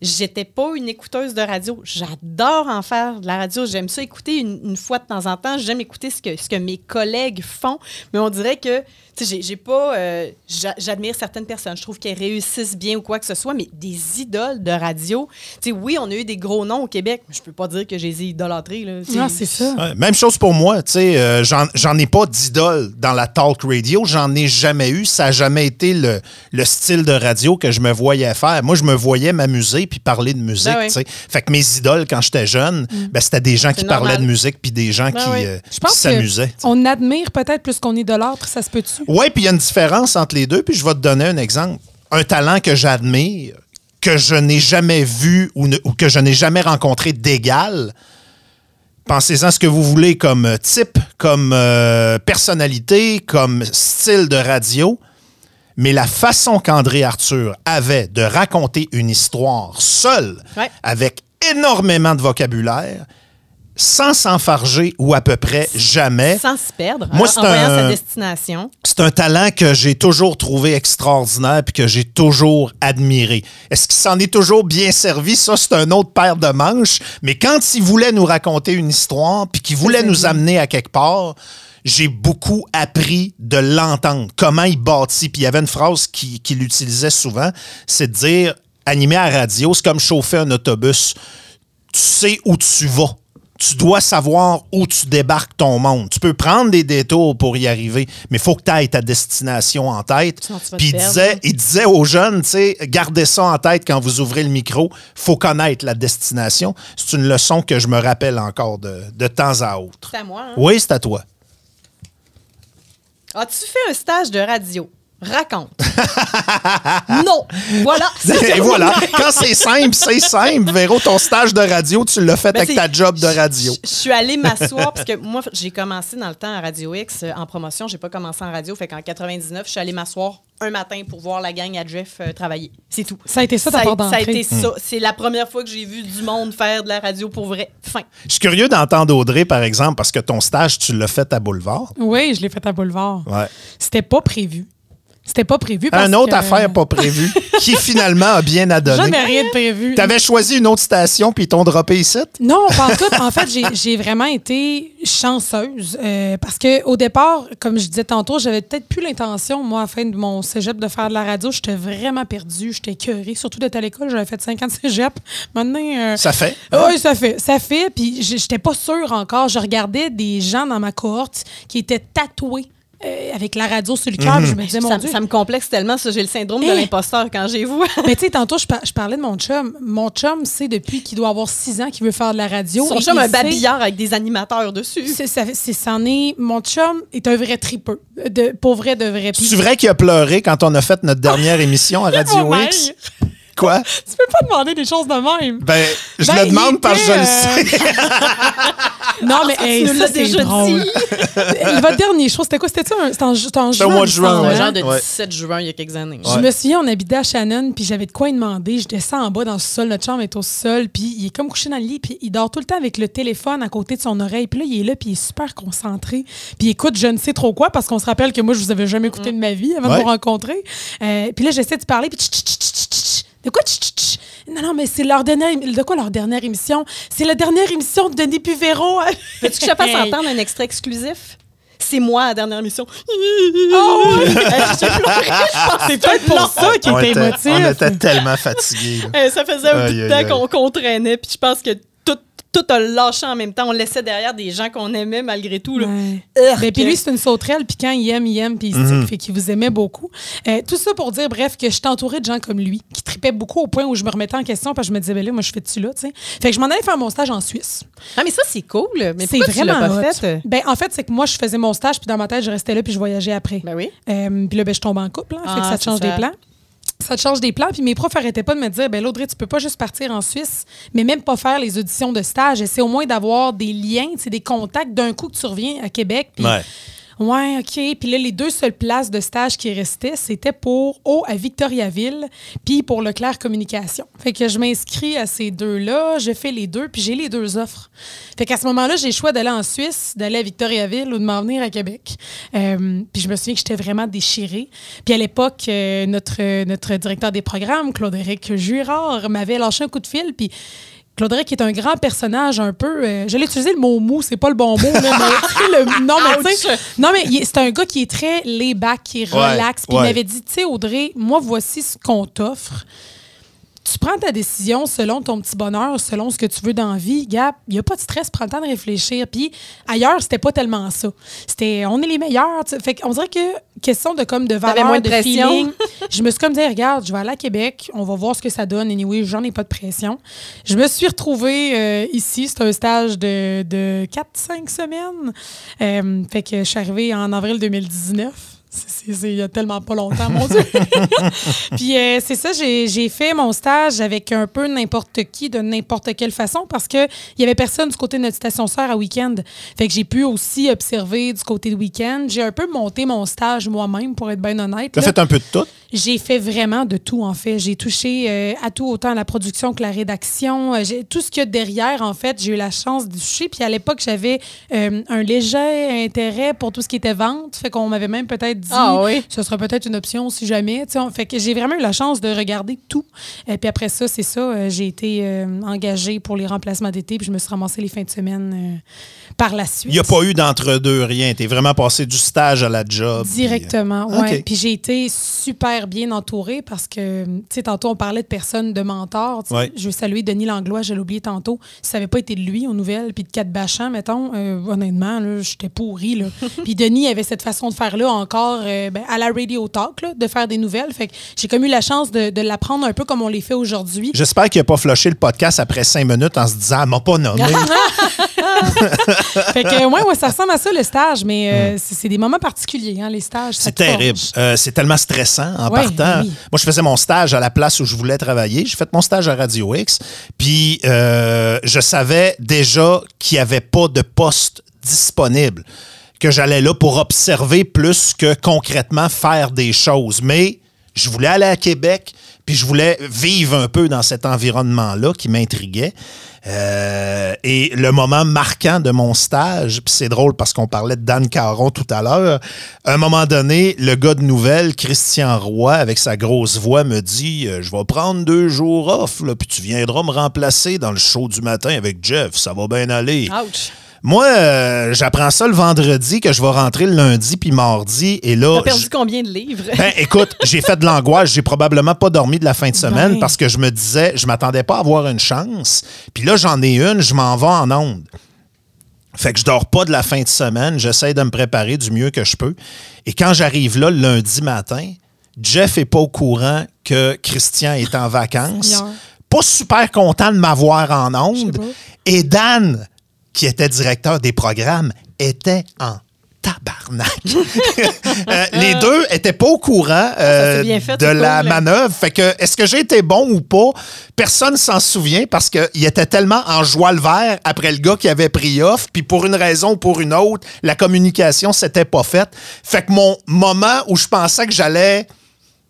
j'étais pas une écouteuse de radio. J'adore en faire de la radio. J'aime ça écouter une, une fois de temps en temps. J'aime écouter ce que, ce que mes collègues font. Mais on dirait que, j'ai- j'ai pas. euh, j'a- J'admire certaines personnes. Je trouve qu'elles réussissent bien ou quoi que ce soit, mais des idoles de radio. Tu sais, oui, on a eu des gros noms au Québec, mais je peux pas dire que je les ai idolâtrés. Là. Non, c'est ça. Ouais, même chose pour moi, tu sais, euh, j'en- j'en ai pas d'idole dans la talk radio, j'en ai jamais eu, ça a jamais été le, le style de radio que je me voyais faire. Moi, je me voyais m'amuser puis parler de musique, Ben oui. tu sais. Fait que mes idoles quand j'étais jeune, ben, c'était des gens qui parlaient de musique puis des gens Ben qui, oui. euh, Je pense qui s'amusaient. qu'on admire peut-être plus qu'on idolâtre. Ça se peut-tu? Oui, puis il y a une différence entre les deux, puis je vais te donner un exemple. Un talent que j'admire, que je n'ai jamais vu ou, ne- ou que je n'ai jamais rencontré d'égal. Pensez-en ce que vous voulez comme type, comme euh, personnalité, comme style de radio. Mais la façon qu'André Arthur avait de raconter une histoire seul, Ouais. avec énormément de vocabulaire, sans s'enfarger ou à peu près jamais. Sans se perdre, Moi, en- c'est en voyant un- sa destination. C'est un talent que j'ai toujours trouvé extraordinaire puis que j'ai toujours admiré. Est-ce qu'il s'en est toujours bien servi? Ça, c'est un autre paire de manches. Mais quand il voulait nous raconter une histoire puis qu'il voulait nous amener à quelque part, j'ai beaucoup appris de l'entendre, comment il bâtit. Puis il y avait une phrase qui- qu'il utilisait souvent, c'est de dire, animer à radio, c'est comme chauffer un autobus. Tu sais où tu vas. Tu dois savoir où tu débarques ton monde. Tu peux prendre des détours pour y arriver, mais il faut que tu ailles ta destination en tête. Puis il disait, il disait aux jeunes, tu sais, gardez ça en tête quand vous ouvrez le micro. faut connaître la destination. C'est une leçon que je me rappelle encore de, de temps à autre. C'est à moi. hein? Oui, c'est à toi. As-tu fait un stage de radio? Raconte. [laughs] non. Voilà. [laughs] Et voilà, quand c'est simple, c'est simple. Véro, ton stage de radio, tu l'as fait Ben, avec ta job de radio. Je, suis allée m'asseoir parce que moi, j'ai commencé dans le temps à Radio X euh, en promotion. J'ai pas commencé en radio. Fait qu'en 99, je suis allée m'asseoir un matin pour voir la gang à Jeff euh, travailler. C'est tout. Ça a été ça, ta ça a été ça. C'est la première fois que j'ai vu du monde faire de la radio pour vrai. Fin. Je suis curieux d'entendre Audrey, par exemple, parce que ton stage, tu l'as fait à Boulevard. Oui, je l'ai fait à Boulevard. Ouais. C'était pas prévu. C'était pas prévu parce Un autre que- affaire pas prévue [laughs] qui finalement a bien adonné. Jamais rien de prévu. T'avais choisi une autre station puis ils t'ont droppé ici? Non, pas en tout. En fait, j'ai- vraiment été chanceuse euh, parce que au départ, comme je disais tantôt, j'avais peut-être plus l'intention, moi, à la fin de mon cégep, de faire de la radio. J'étais vraiment perdue, j'étais écœurée. Surtout d'être à l'école, j'avais fait 5 ans de cégep. Maintenant, euh, Ça fait. oui, ça fait. Ça fait. Puis j'étais pas sûre encore. Je regardais des gens dans ma cohorte qui étaient tatoués euh, avec la radio sur le cœur. puis Je me disais, mon Ça, Dieu. ça me complexe tellement, ça. J'ai le syndrome de l'imposteur quand j'ai vu. Mais [laughs] tu sais, tantôt, je, par- je parlais de mon chum. Mon chum, c'est depuis qu'il doit avoir 6 ans qu'il veut faire de la radio. Son chum un sait- babillard avec des animateurs dessus. C'est, ça, c'est, c'en est, mon chum est un vrai tripeux. De, pour vrai, de vrai. C'est vrai qu'il a pleuré quand on a fait notre dernière [laughs] émission à Radio X? Quoi? [laughs] Tu peux pas demander des choses de même. Ben, je Ben, le demande parce que je le sais. [laughs] Non, mais hey, ça, c'est drôle. Euh, [laughs] Votre dernier show, c'était quoi? C'était-tu un, c'était en, ju- c'était en C'était au juin? mois de juin, ouais. hein? genre de Ouais. 17 juin, il y a quelques années. Je me souviens, on habitait à Shannon, puis j'avais de quoi lui demander. Je descends en bas dans le sol, notre chambre est au sol, puis il est comme couché dans le lit, puis il dort tout le temps avec le téléphone à côté de son oreille. Puis là, il est là, puis il est super concentré. Puis il écoute je ne sais trop quoi, parce qu'on se rappelle que moi, je vous avais jamais écouté de ma vie avant Ouais. de vous rencontrer. Euh, puis là, j'essaie de parler, puis tch, tch, tch, tch, tch, tch. De quoi tch, tch, tch? Non, non, mais c'est leur dernière... De quoi leur dernière émission? C'est la dernière émission de Denis Puvero. [laughs] Veux-tu que je te fasse entendre un extrait exclusif? C'est moi la dernière émission. [laughs] Oh. C'est peut-être pour ça qu'il était émotif. on était tellement fatigués. Eh, Ça faisait un bout de temps qu'on qu'on traînait, puis je pense que tout a lâché en même temps. On laissait derrière des gens qu'on aimait malgré tout. Là. Ouais. Ben, puis lui, c'est une sauterelle, puis quand il aime, il aime, puis il stick, fait qu'il vous aimait beaucoup. Euh, tout ça pour dire, bref, que je suis entourée de gens comme lui, qui tripaient beaucoup au point où je me remettais en question, parce que je me disais, ben là, moi, je fais dessus là, tu sais? Fait que je m'en allais faire mon stage en Suisse. Ah, mais ça, c'est cool. Mais C'est pourquoi tu vraiment pas fait? Ben, en fait, c'est que moi, je faisais mon stage, puis dans ma tête, je restais là, puis je voyageais après. Ben oui. Euh, puis là, ben, je tombe en couple, hein, fait que Ah, ça te change ça. des plans. Ça te change des plans. Puis mes profs arrêtaient pas de me dire, ben Laudrey, tu peux pas juste partir en Suisse, mais même pas faire les auditions de stage. Essaie au moins d'avoir des liens, des contacts d'un coup que tu reviens à Québec. Ouais, OK. Puis là, les deux seules places de stage qui restaient, c'était pour O à Victoriaville, puis pour Leclerc Communication. Fait que je m'inscris à ces deux-là, je fais les deux, puis j'ai les deux offres. Fait qu'à ce moment-là, j'ai le choix d'aller en Suisse, d'aller à Victoriaville ou de m'en venir à Québec. Euh, puis je me souviens que j'étais vraiment déchirée. Puis à l'époque, euh, notre, notre directeur des programmes, Claude-Éric Jurard, m'avait lâché un coup de fil, puis Claude-Éric est un grand personnage un peu. euh, je l'ai utilisé le mot mou, c'est pas le bon mot. Là, mais, [laughs] le- non, mais tu sais, non, mais c'est un gars qui est très laid-back, qui est Ouais, relax. Puis ouais. il m'avait dit, tu sais, Audrey, moi, voici ce qu'on t'offre. Tu prends ta décision selon ton petit bonheur, selon ce que tu veux dans la vie. Gap, il n'y a pas de stress, prends le temps de réfléchir. Puis ailleurs, c'était pas tellement ça. C'était on est les meilleurs. tu sais. Fait qu'on dirait que question de comme de valeur, moins de feeling. [laughs] je me suis comme dit, regarde, je vais aller à Québec, on va voir ce que ça donne. Anyway, j'en ai pas de pression. Je me suis retrouvée euh, ici. C'est un stage de, de 4-5 semaines. Euh, fait que je suis arrivée en avril 2019. C'est- c'est- c'est il y a tellement pas longtemps, mon Dieu. [laughs] Puis euh, c'est ça, j'ai j'ai fait mon stage avec un peu n'importe qui, de n'importe quelle façon, parce qu'il y avait personne du côté de notre station sœur à week-end. Fait que j'ai pu aussi observer du côté de week-end. J'ai un peu monté mon stage moi-même, pour être bien honnête. Tu as fait un peu de tout? J'ai fait vraiment de tout, en fait. J'ai touché euh, à tout, autant la production que la rédaction. Euh, tout ce qu'il y a derrière, en fait, j'ai eu la chance de toucher. Puis à l'époque, j'avais euh, un léger intérêt pour tout ce qui était vente. Fait qu'on m'avait même peut-être dit Ah oui? ce sera peut-être une option si jamais. tu sais. On- Fait que j'ai vraiment eu la chance de regarder tout. Et puis après ça, c'est ça. euh, j'ai été euh, engagée pour les remplacements d'été. Puis je me suis ramassée les fins de semaine euh, par la suite. Il n'y a pas eu d'entre-deux, rien. Tu es vraiment passé du stage à la job. puis- Directement, ouais. Puis j'ai été super bien entourée parce que, tu sais, tantôt on parlait de personnes de mentors. Ouais. Je veux saluer Denis Langlois, je l'ai oublié tantôt. Si ça n'avait pas été de lui aux nouvelles, puis de Kat Bachand, mettons, euh, honnêtement, là, j'étais pourrie. Là. [laughs] puis Denis avait cette façon de faire-là encore euh, ben, à la Radio Talk, là, de faire des nouvelles. Fait que j'ai comme eu la chance de, de l'apprendre un peu comme on les fait aujourd'hui. J'espère qu'il n'a pas flushé le podcast après cinq minutes en se disant, elle m'a pas nommé. [laughs] [laughs] [laughs] fait que, ouais, ouais, ça ressemble à ça, le stage, mais euh, c'est c'est des moments particuliers, hein, les stages. C'est te terrible. Euh, c'est tellement stressant en Ouais, partant. oui. Moi, je faisais mon stage à la place où je voulais travailler. J'ai fait mon stage à Radio X. Puis, euh, je savais déjà qu'il n'y avait pas de poste disponible, que j'allais là pour observer plus que concrètement faire des choses. Mais je voulais aller à Québec, puis je voulais vivre un peu dans cet environnement-là qui m'intriguait. Euh, et le moment marquant de mon stage, puis c'est drôle parce qu'on parlait de Dan Caron tout à l'heure, à un moment donné, le gars de nouvelles, Christian Roy, avec sa grosse voix, me dit euh, Je vais prendre deux jours off, puis tu viendras me remplacer dans le show du matin avec Jeff, ça va bien aller. Ouch. Moi, euh, j'apprends ça le vendredi, que je vais rentrer le lundi puis mardi, et là. T'as perdu je- combien de livres? ben, écoute, j'ai fait de l'angoisse. J'ai probablement pas dormi de la fin de semaine parce que je me disais, je m'attendais pas à avoir une chance. Puis là, j'en ai une, je m'en vais en onde. Fait que je dors pas de la fin de semaine. J'essaie de me préparer du mieux que je peux. Et quand j'arrive là le lundi matin, Jeff est pas au courant que Christian est en vacances. Seigneur. Pas super content de m'avoir en onde. Et Dan, qui était directeur des programmes, était en tabarnak. [laughs] Euh, les deux étaient pas au courant euh, bien fait, de la cool. manœuvre. Fait que est-ce que j'ai été bon ou pas? Personne s'en souvient parce qu'il était tellement en joie le vert après le gars qui avait pris off, puis pour une raison ou pour une autre, la communication s'était pas faite. Fait que mon moment où je pensais que j'allais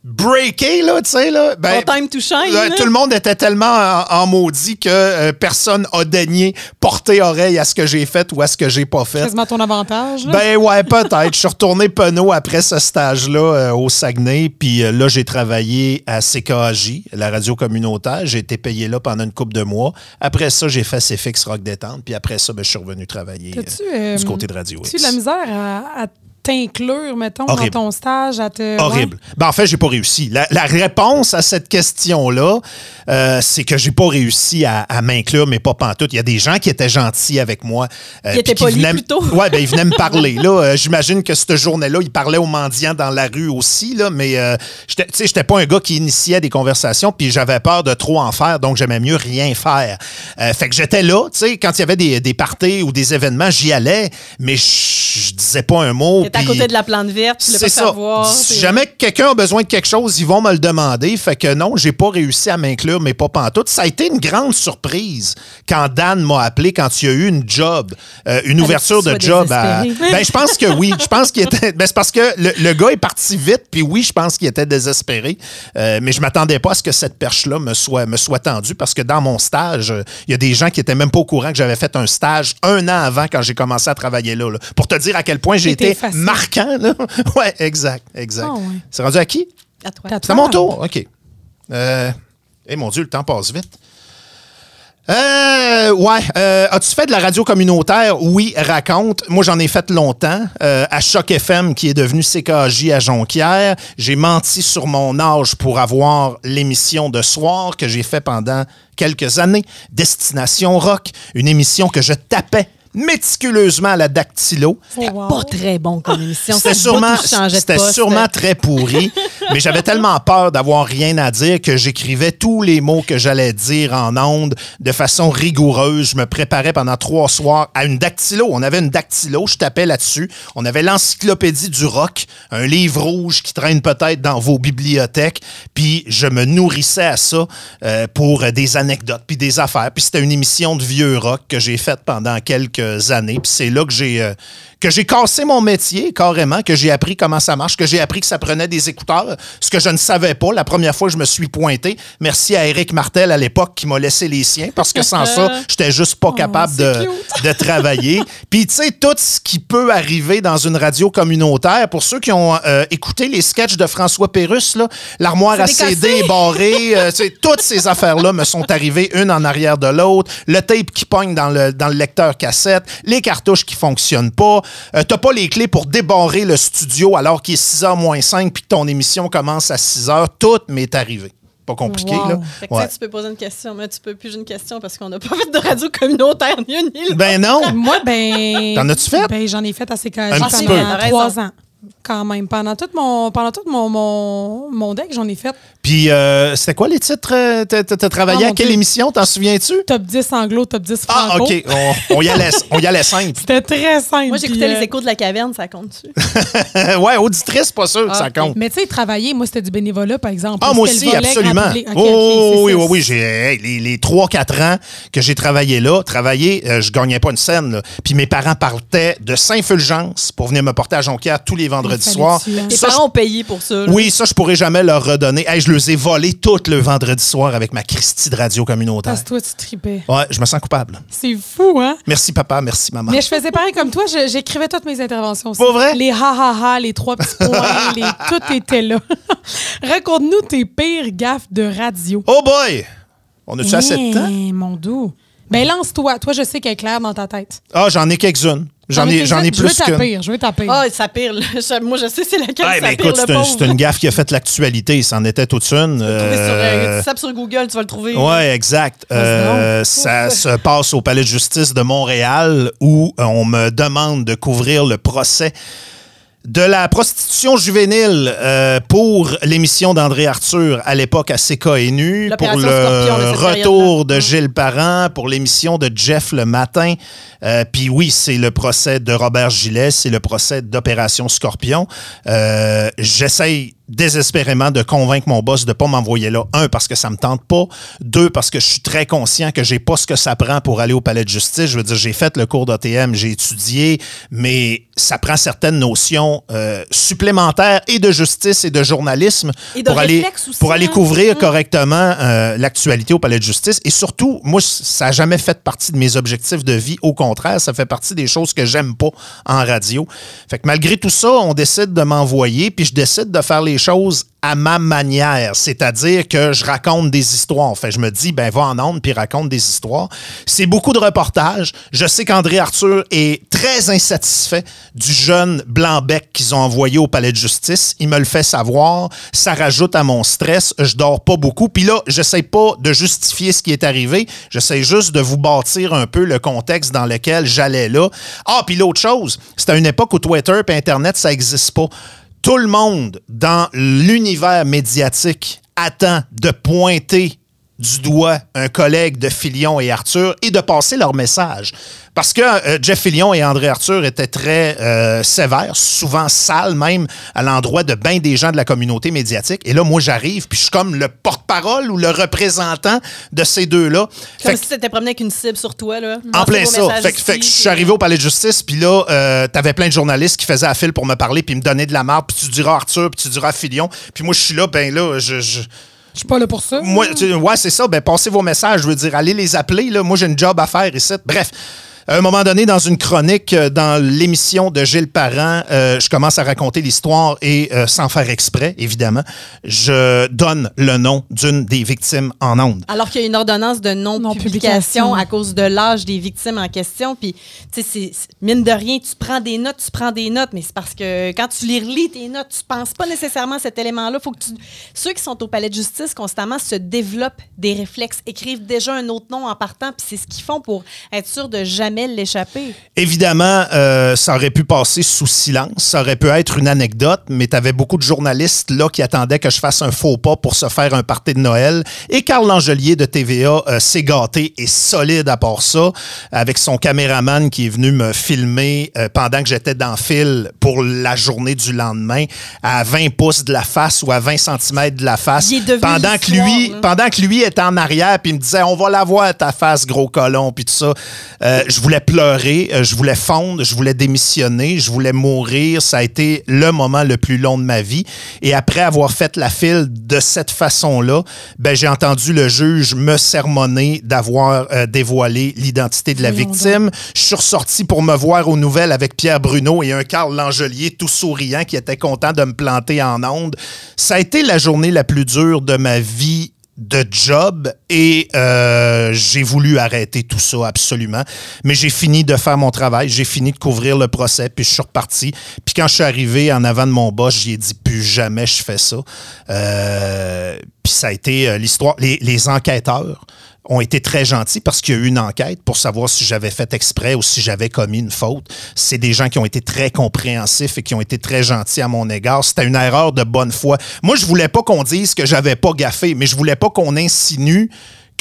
breaker, là, tu sais, là, ben, time to shine. Là. tout le monde était tellement en, en maudit que euh, personne a daigné porter oreille à ce que j'ai fait ou à ce que j'ai pas fait. Quasiment ton avantage. là. Ben ouais, [laughs] peut-être. Je suis retourné penaud après ce stage-là euh, au Saguenay. Puis euh, là, j'ai travaillé à CKJ, la radio communautaire. J'ai été payé là pendant une couple de mois. Après ça, j'ai fait CFX Rock Détente. Puis après ça, ben, je suis revenu travailler du côté de Radio Tu X. de la misère à, à t'inclure, mettons, Horrible. dans ton stage? À te... Horrible. Ben, en fait, j'ai pas réussi. La, la réponse à cette question-là, euh, c'est que j'ai pas réussi à, à m'inclure, mais pas pantoute. Il y a des gens qui étaient gentils avec moi. euh, Ils étaient polis venaient plutôt. Ouais, ben ils venaient me [laughs] parler. Là, Euh, j'imagine que cette journée-là, ils parlaient aux mendiants dans la rue aussi. Là, mais euh, tu sais, j'étais pas un gars qui initiait des conversations, puis j'avais peur de trop en faire, donc j'aimais mieux rien faire. Euh, fait que j'étais là, tu sais, quand il y avait des, des parties ou des événements, j'y allais, mais je disais pas un mot. T'es à côté de la plante verte, tu c'est ça. savoir. Si jamais quelqu'un a besoin de quelque chose, ils vont me le demander. Fait que non, j'ai pas réussi à m'inclure, mais pas pantoute. Ça a été une grande surprise quand Dan m'a appelé, quand il y a eu une job, euh, une ouverture de job. à- ben, je pense que oui. Je pense qu'il était. [laughs] Ben, c'est parce que le, le gars est parti vite, puis oui, je pense qu'il était désespéré. Euh, mais je m'attendais pas à ce que cette perche-là me soit, me soit tendue, parce que dans mon stage, euh, il y a des gens qui étaient même pas au courant que j'avais fait un stage un an avant quand j'ai commencé à travailler là, là. Pour te dire à quel point j'ai été. Marquant, là. [laughs] ouais, exact, exact. Ah ouais. C'est rendu à qui? À toi. C'est à mon tour? OK. Euh, eh mon Dieu, le temps passe vite. Euh, ouais. euh, As-tu fait de la radio communautaire? Oui, raconte. Moi, j'en ai fait longtemps. euh, à Choc FM, qui est devenu CKJ à Jonquière. J'ai menti sur mon âge pour avoir l'émission de soir que j'ai fait pendant quelques années. Destination Rock, une émission que je tapais méticuleusement à la dactylo. Oh, wow. Pas très bon comme émission. C'était c'était sûrement très pourri, mais j'avais tellement peur d'avoir rien à dire que j'écrivais tous les mots que j'allais dire en ondes de façon rigoureuse. Je me préparais pendant trois soirs à une dactylo. On avait une dactylo, je tapais là-dessus. On avait l'encyclopédie du rock, un livre rouge qui traîne peut-être dans vos bibliothèques. Puis je me nourrissais à ça euh, pour des anecdotes puis des affaires. Puis c'était une émission de vieux rock que j'ai faite pendant quelques années. Puis c'est là que j'ai euh, que j'ai cassé mon métier carrément, que j'ai appris comment ça marche, que j'ai appris que ça prenait des écouteurs, ce que je ne savais pas la première fois que je me suis pointé. Merci à Eric Martel à l'époque qui m'a laissé les siens parce que sans ça, [laughs] j'étais juste pas capable c'est de, de travailler. [laughs] Puis tu sais tout ce qui peut arriver dans une radio communautaire pour ceux qui ont euh, écouté les sketchs de François Pérusse l'armoire à CD barrée, [laughs] euh, tu sais, toutes ces affaires-là me sont arrivées une en arrière de l'autre. Le tape qui pogne dans le, dans le lecteur cassette, les cartouches qui fonctionnent pas. Euh, T'as pas les clés pour débarrer le studio alors qu'il est 6h moins 5 puis que ton émission commence à 6h. Tout m'est arrivé. Pas compliqué, Wow. là. Fait que, Ouais. tu sais, tu peux poser une question, mais tu peux plus une question parce qu'on n'a pas fait de radio communautaire ni une ni. Ben non! [laughs] Moi, ben. T'en as-tu fait? Ben, j'en ai fait assez Un quand petit pendant peu. T'as trois ans. Quand même. Pendant tout mon, pendant tout mon, mon, mon deck, j'en ai fait Puis, euh, c'était quoi les titres? euh, T'as travaillé Oh, à quelle Dieu. émission? T'en souviens-tu? top 10 anglo, top 10 franco. Ah, OK. On, on y allait, on y allait simple. C'était très simple. Moi, j'écoutais euh, les échos de la caverne, ça compte-tu? [laughs] ouais, auditrice, pas sûr que Ah, ça ok. compte. Mais tu sais, travailler, moi, c'était du bénévolat, par exemple. Ah, moi aussi, absolument. oh, oui, oui, oui. J'ai, hey, les, les 3-4 ans que j'ai travaillé là, travaillé, euh, je gagnais pas une scène. là. Puis mes parents partaient de Saint-Fulgence pour venir me porter à Jonquière tous les vendredis soirs. Tes Ça, parents ont payé pour ça. là. oui, ça, je pourrais jamais leur redonner. Hey, je les ai volés tout le vendredi soir avec ma Christie de radio communautaire. Parce que toi, tu tripais. Ouais, je me sens coupable. C'est fou, hein? Merci, papa. Merci, maman. Mais je faisais pareil comme toi, je- j'écrivais toutes mes interventions. aussi. Pas vrai? Les ha-ha-ha, les trois petits points, [laughs] les... tout était là. [laughs] Raconte-nous tes pires gaffes de radio. Oh boy! On a-tu assez de temps? Eh, mon doux. Ben lance-toi. Toi, je sais qu'elle est claire dans ta tête. Ah, j'en ai quelques-unes. J'en ai, j'en ai Je veux plus pire, je veux ta pire. Ah, ça pire. Moi, je sais c'est laquelle Ouais, ça mais pire, écoute, le c'est un- pauvre. c'est une gaffe qui a fait l'actualité. C'en était toute une. Trouver sur, Euh, euh, tu sur Google, tu vas le trouver. Oui, exact. Euh, ça se passe au Palais de justice de Montréal où euh, on me demande de couvrir le procès de la prostitution juvénile euh, pour l'émission d'André Arthur à l'époque à CKNU, pour le retour de Gilles Parent, pour l'émission de Jeff le matin. Euh, Puis oui, c'est le procès de Robert Gillet, c'est le procès d'Opération Scorpion. Euh, J'essaye désespérément de convaincre mon boss de ne pas m'envoyer là. Un, parce que ça me tente pas. Deux, parce que je suis très conscient que j'ai pas ce que ça prend pour aller au palais de justice. Je veux dire, j'ai fait le cours d'ATM, j'ai étudié, mais ça prend certaines notions euh, supplémentaires et de justice et de journalisme Et de pour aller, réflexe aussi, pour aller hein. couvrir correctement euh, l'actualité au palais de justice. Et surtout, moi, ça n'a jamais fait partie de mes objectifs de vie. Au contraire, ça fait partie des choses que j'aime pas en radio. Fait que malgré tout ça, on décide de m'envoyer, puis je décide de faire les à ma manière, c'est-à-dire que je raconte des histoires. En fait, je me dis, ben va en onde puis raconte des histoires. C'est beaucoup de reportages. Je sais qu'André Arthur est très insatisfait du jeune Blanc-Bec qu'ils ont envoyé au palais de justice. Il me le fait savoir. Ça rajoute à mon stress. Je dors pas beaucoup. Puis là, j'essaie pas de justifier ce qui est arrivé. J'essaie juste de vous bâtir un peu le contexte dans lequel j'allais là. Ah, puis l'autre chose, c'est à une époque où Twitter et Internet, ça n'existe pas tout le monde dans l'univers médiatique attend de pointer du doigt un collègue de Filion et Arthur et de passer leur message. Parce que euh, Jeff Fillion et André Arthur étaient très euh, sévères, souvent sales même, à l'endroit de bien des gens de la communauté médiatique. Et là, moi, j'arrive, puis je suis comme le porte-parole ou le représentant de ces deux-là. Comme si tu étais promené avec une cible sur toi. Là. En plein ça. Fait, fait, que je suis arrivé au palais de justice, puis là, euh, t'avais plein de journalistes qui faisaient à fil pour me parler, puis me donner de la marque, puis tu diras Arthur, puis tu diras Filion. Puis moi, je suis là, ben là, je... je je suis pas là pour ça. Moi, ouais, c'est ça. Ben, passez vos messages. Je veux dire, allez les appeler. Là. Moi, j'ai une job à faire ici. Bref. À un moment donné, dans une chronique, euh, dans l'émission de Gilles Parent, euh, je commence à raconter l'histoire et, euh, sans faire exprès, évidemment, je donne le nom d'une des victimes en ondes. Alors qu'il y a une ordonnance de non-publication à cause de l'âge des victimes en question. Puis, tu sais, mine de rien, tu prends des notes, tu prends des notes, mais c'est parce que quand tu les relis, tes notes, tu penses pas nécessairement à cet élément-là. Faut que tu... Ceux qui sont au palais de justice constamment se développent des réflexes, écrivent déjà un autre nom en partant, puis c'est ce qu'ils font pour être sûr de jamais l'échapper. Évidemment, euh, ça aurait pu passer sous silence. Ça aurait pu être une anecdote, mais tu avais beaucoup de journalistes là qui attendaient que je fasse un faux pas pour se faire un party de Noël. Et Carl Langelier de TVA euh, s'est gâté et solide à part ça, avec son caméraman qui est venu me filmer euh, pendant que j'étais dans le fil pour la journée du lendemain, à 20 pouces de la face ou à 20 cm de la face. pendant que lui, pendant que lui était en arrière, puis il me disait, on va la voir ta face, gros colon, puis tout ça. je voulais pleurer, euh, je voulais fondre, je voulais démissionner, je voulais mourir. Ça a été le moment le plus long de ma vie. Et après avoir fait la file de cette façon-là, ben, j'ai entendu le juge me sermonner d'avoir euh, dévoilé l'identité de la victime. Je suis ressorti pour me voir aux nouvelles avec Pierre Bruno et un Carl Langelier tout souriant qui était content de me planter en onde. Ça a été la journée la plus dure de ma vie de job et euh, j'ai voulu arrêter tout ça absolument. Mais j'ai fini de faire mon travail, j'ai fini de couvrir le procès, puis je suis reparti. Puis quand je suis arrivé en avant de mon boss, j'ai dit plus jamais je fais ça. Euh, puis ça a été euh, l'histoire. Les enquêteurs ont été très gentils parce qu'il y a eu une enquête pour savoir si j'avais fait exprès ou si j'avais commis une faute. C'est des gens qui ont été très compréhensifs et qui ont été très gentils à mon égard. C'était une erreur de bonne foi. Moi, je voulais pas qu'on dise que j'avais pas gaffé, mais je voulais pas qu'on insinue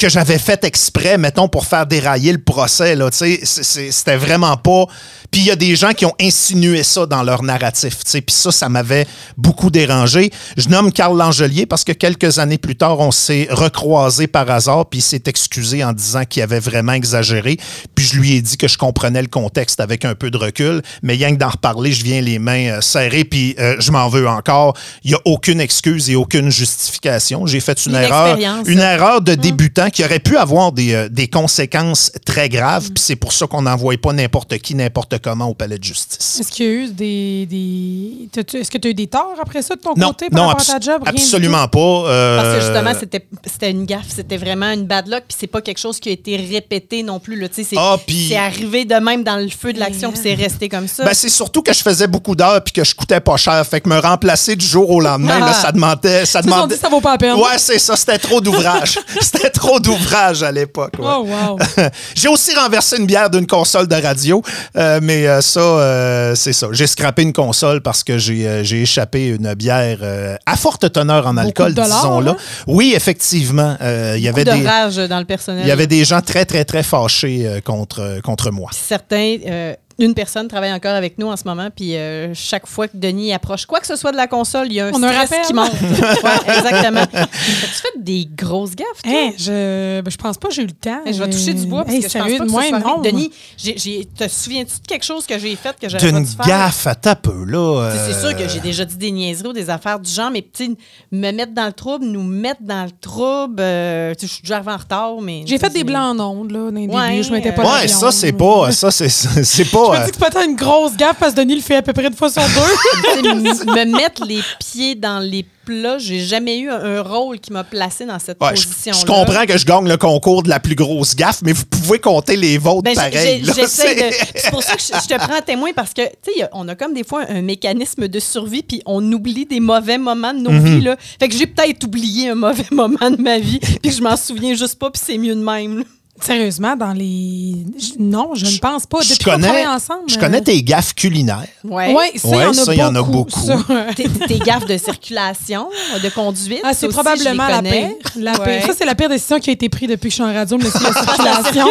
que j'avais fait exprès, mettons, pour faire dérailler le procès. Là, c'était vraiment pas. Puis il y a des gens qui ont insinué ça dans leur narratif. Puis ça, ça m'avait beaucoup dérangé. Je nomme Carl Langelier parce que quelques années plus tard, on s'est recroisé par hasard, puis il s'est excusé en disant qu'il avait vraiment exagéré. Puis je lui ai dit que je comprenais le contexte avec un peu de recul, mais rien que d'en reparler, je viens les mains euh, serrées, puis euh, je m'en veux encore. Il n'y a aucune excuse et aucune justification. J'ai fait une, erreur, une erreur de hum. débutant qui aurait pu avoir des, euh, des conséquences très graves. Puis c'est pour ça qu'on n'envoie pas n'importe qui, n'importe comment au palais de justice. Est-ce qu'il y a eu des. des... Est-ce que tu as eu des torts après ça de ton côté par rapport à ta job? absolument pas. Euh, Parce que justement, c'était une gaffe. C'était vraiment une bad luck. Puis c'est pas quelque chose qui a été répété non plus. C'est ah, arrivé de même dans le feu de l'action. Puis c'est resté comme ça. Ben, c'est surtout que je faisais beaucoup d'heures puis que je coûtais pas cher. Fait que me remplacer du jour au lendemain, là, ça demandait. Ça, demandait... Dit, ça vaut pas la peine. Ouais, c'est ça. C'était trop d'ouvrage. [laughs] c'était trop d'ouvrage à l'époque. Oh, wow. [laughs] J'ai aussi renversé une bière d'une console de radio. Euh, mais euh, ça, euh, c'est ça. J'ai scrappé une console parce que j'ai échappé une bière à forte teneur en alcool, disons-là. Oui, effectivement. il y avait de des, rage dans le personnel. Il y avait des gens très, très, très fâchés contre, contre moi. certains une personne travaille encore avec nous en ce moment, puis euh, chaque fois que Denis approche quoi que ce soit de la console, il y a un stress qui monte. [laughs] ouais, exactement. As-tu fait des grosses gaffes, toi? je, ben, je pense pas que j'ai eu le temps. je vais toucher du bois parce que je pense pas que non. Denis, te souviens-tu de quelque chose que j'ai fait que j'aurais pas dû faire? gaffe à ta peu, là. C'est sûr que j'ai déjà dit des niaiseries ou des affaires du genre, mais me mettre dans le trouble, nous mettre dans le trouble, euh, je suis déjà arrivé en retard, mais... J'ai fait des blancs en ondes, là, dans les ouais, Je m'étais pas Ouais, ça, c'est pas... Ça, c'est pas me euh, dis que c'est peut-être une grosse gaffe parce que Denis le fait à peu près une fois sur deux. [laughs] Me mettre les pieds dans les plats, j'ai jamais eu un, un rôle qui m'a placé dans cette ouais, je, position. je comprends que je gagne le concours de la plus grosse gaffe, mais vous pouvez compter les vôtres Ben, pareil. là, c'est- pour ça que je, je te prends à témoin parce que, tu sais, on a comme des fois un mécanisme de survie, puis on oublie des mauvais moments de nos Mhm. vies. Là. Fait que j'ai peut-être oublié un mauvais [laughs] moment de ma vie, puis je m'en souviens juste pas, puis c'est mieux de même. là. Sérieusement, dans les. Non, je ne pense pas. Je Depuis qu'on travaille ensemble. je connais tes gaffes culinaires. Ouais. Oui, ça, il Ouais, y en a ça, beaucoup. il y en a beaucoup. [laughs] Tes, tes gaffes de circulation, de conduite. Ah, c'est probablement je les la pire. La Ouais. pire. Ça, c'est la pire décision qui a été prise depuis que je suis en radio, laisser la [laughs] Ça circulation.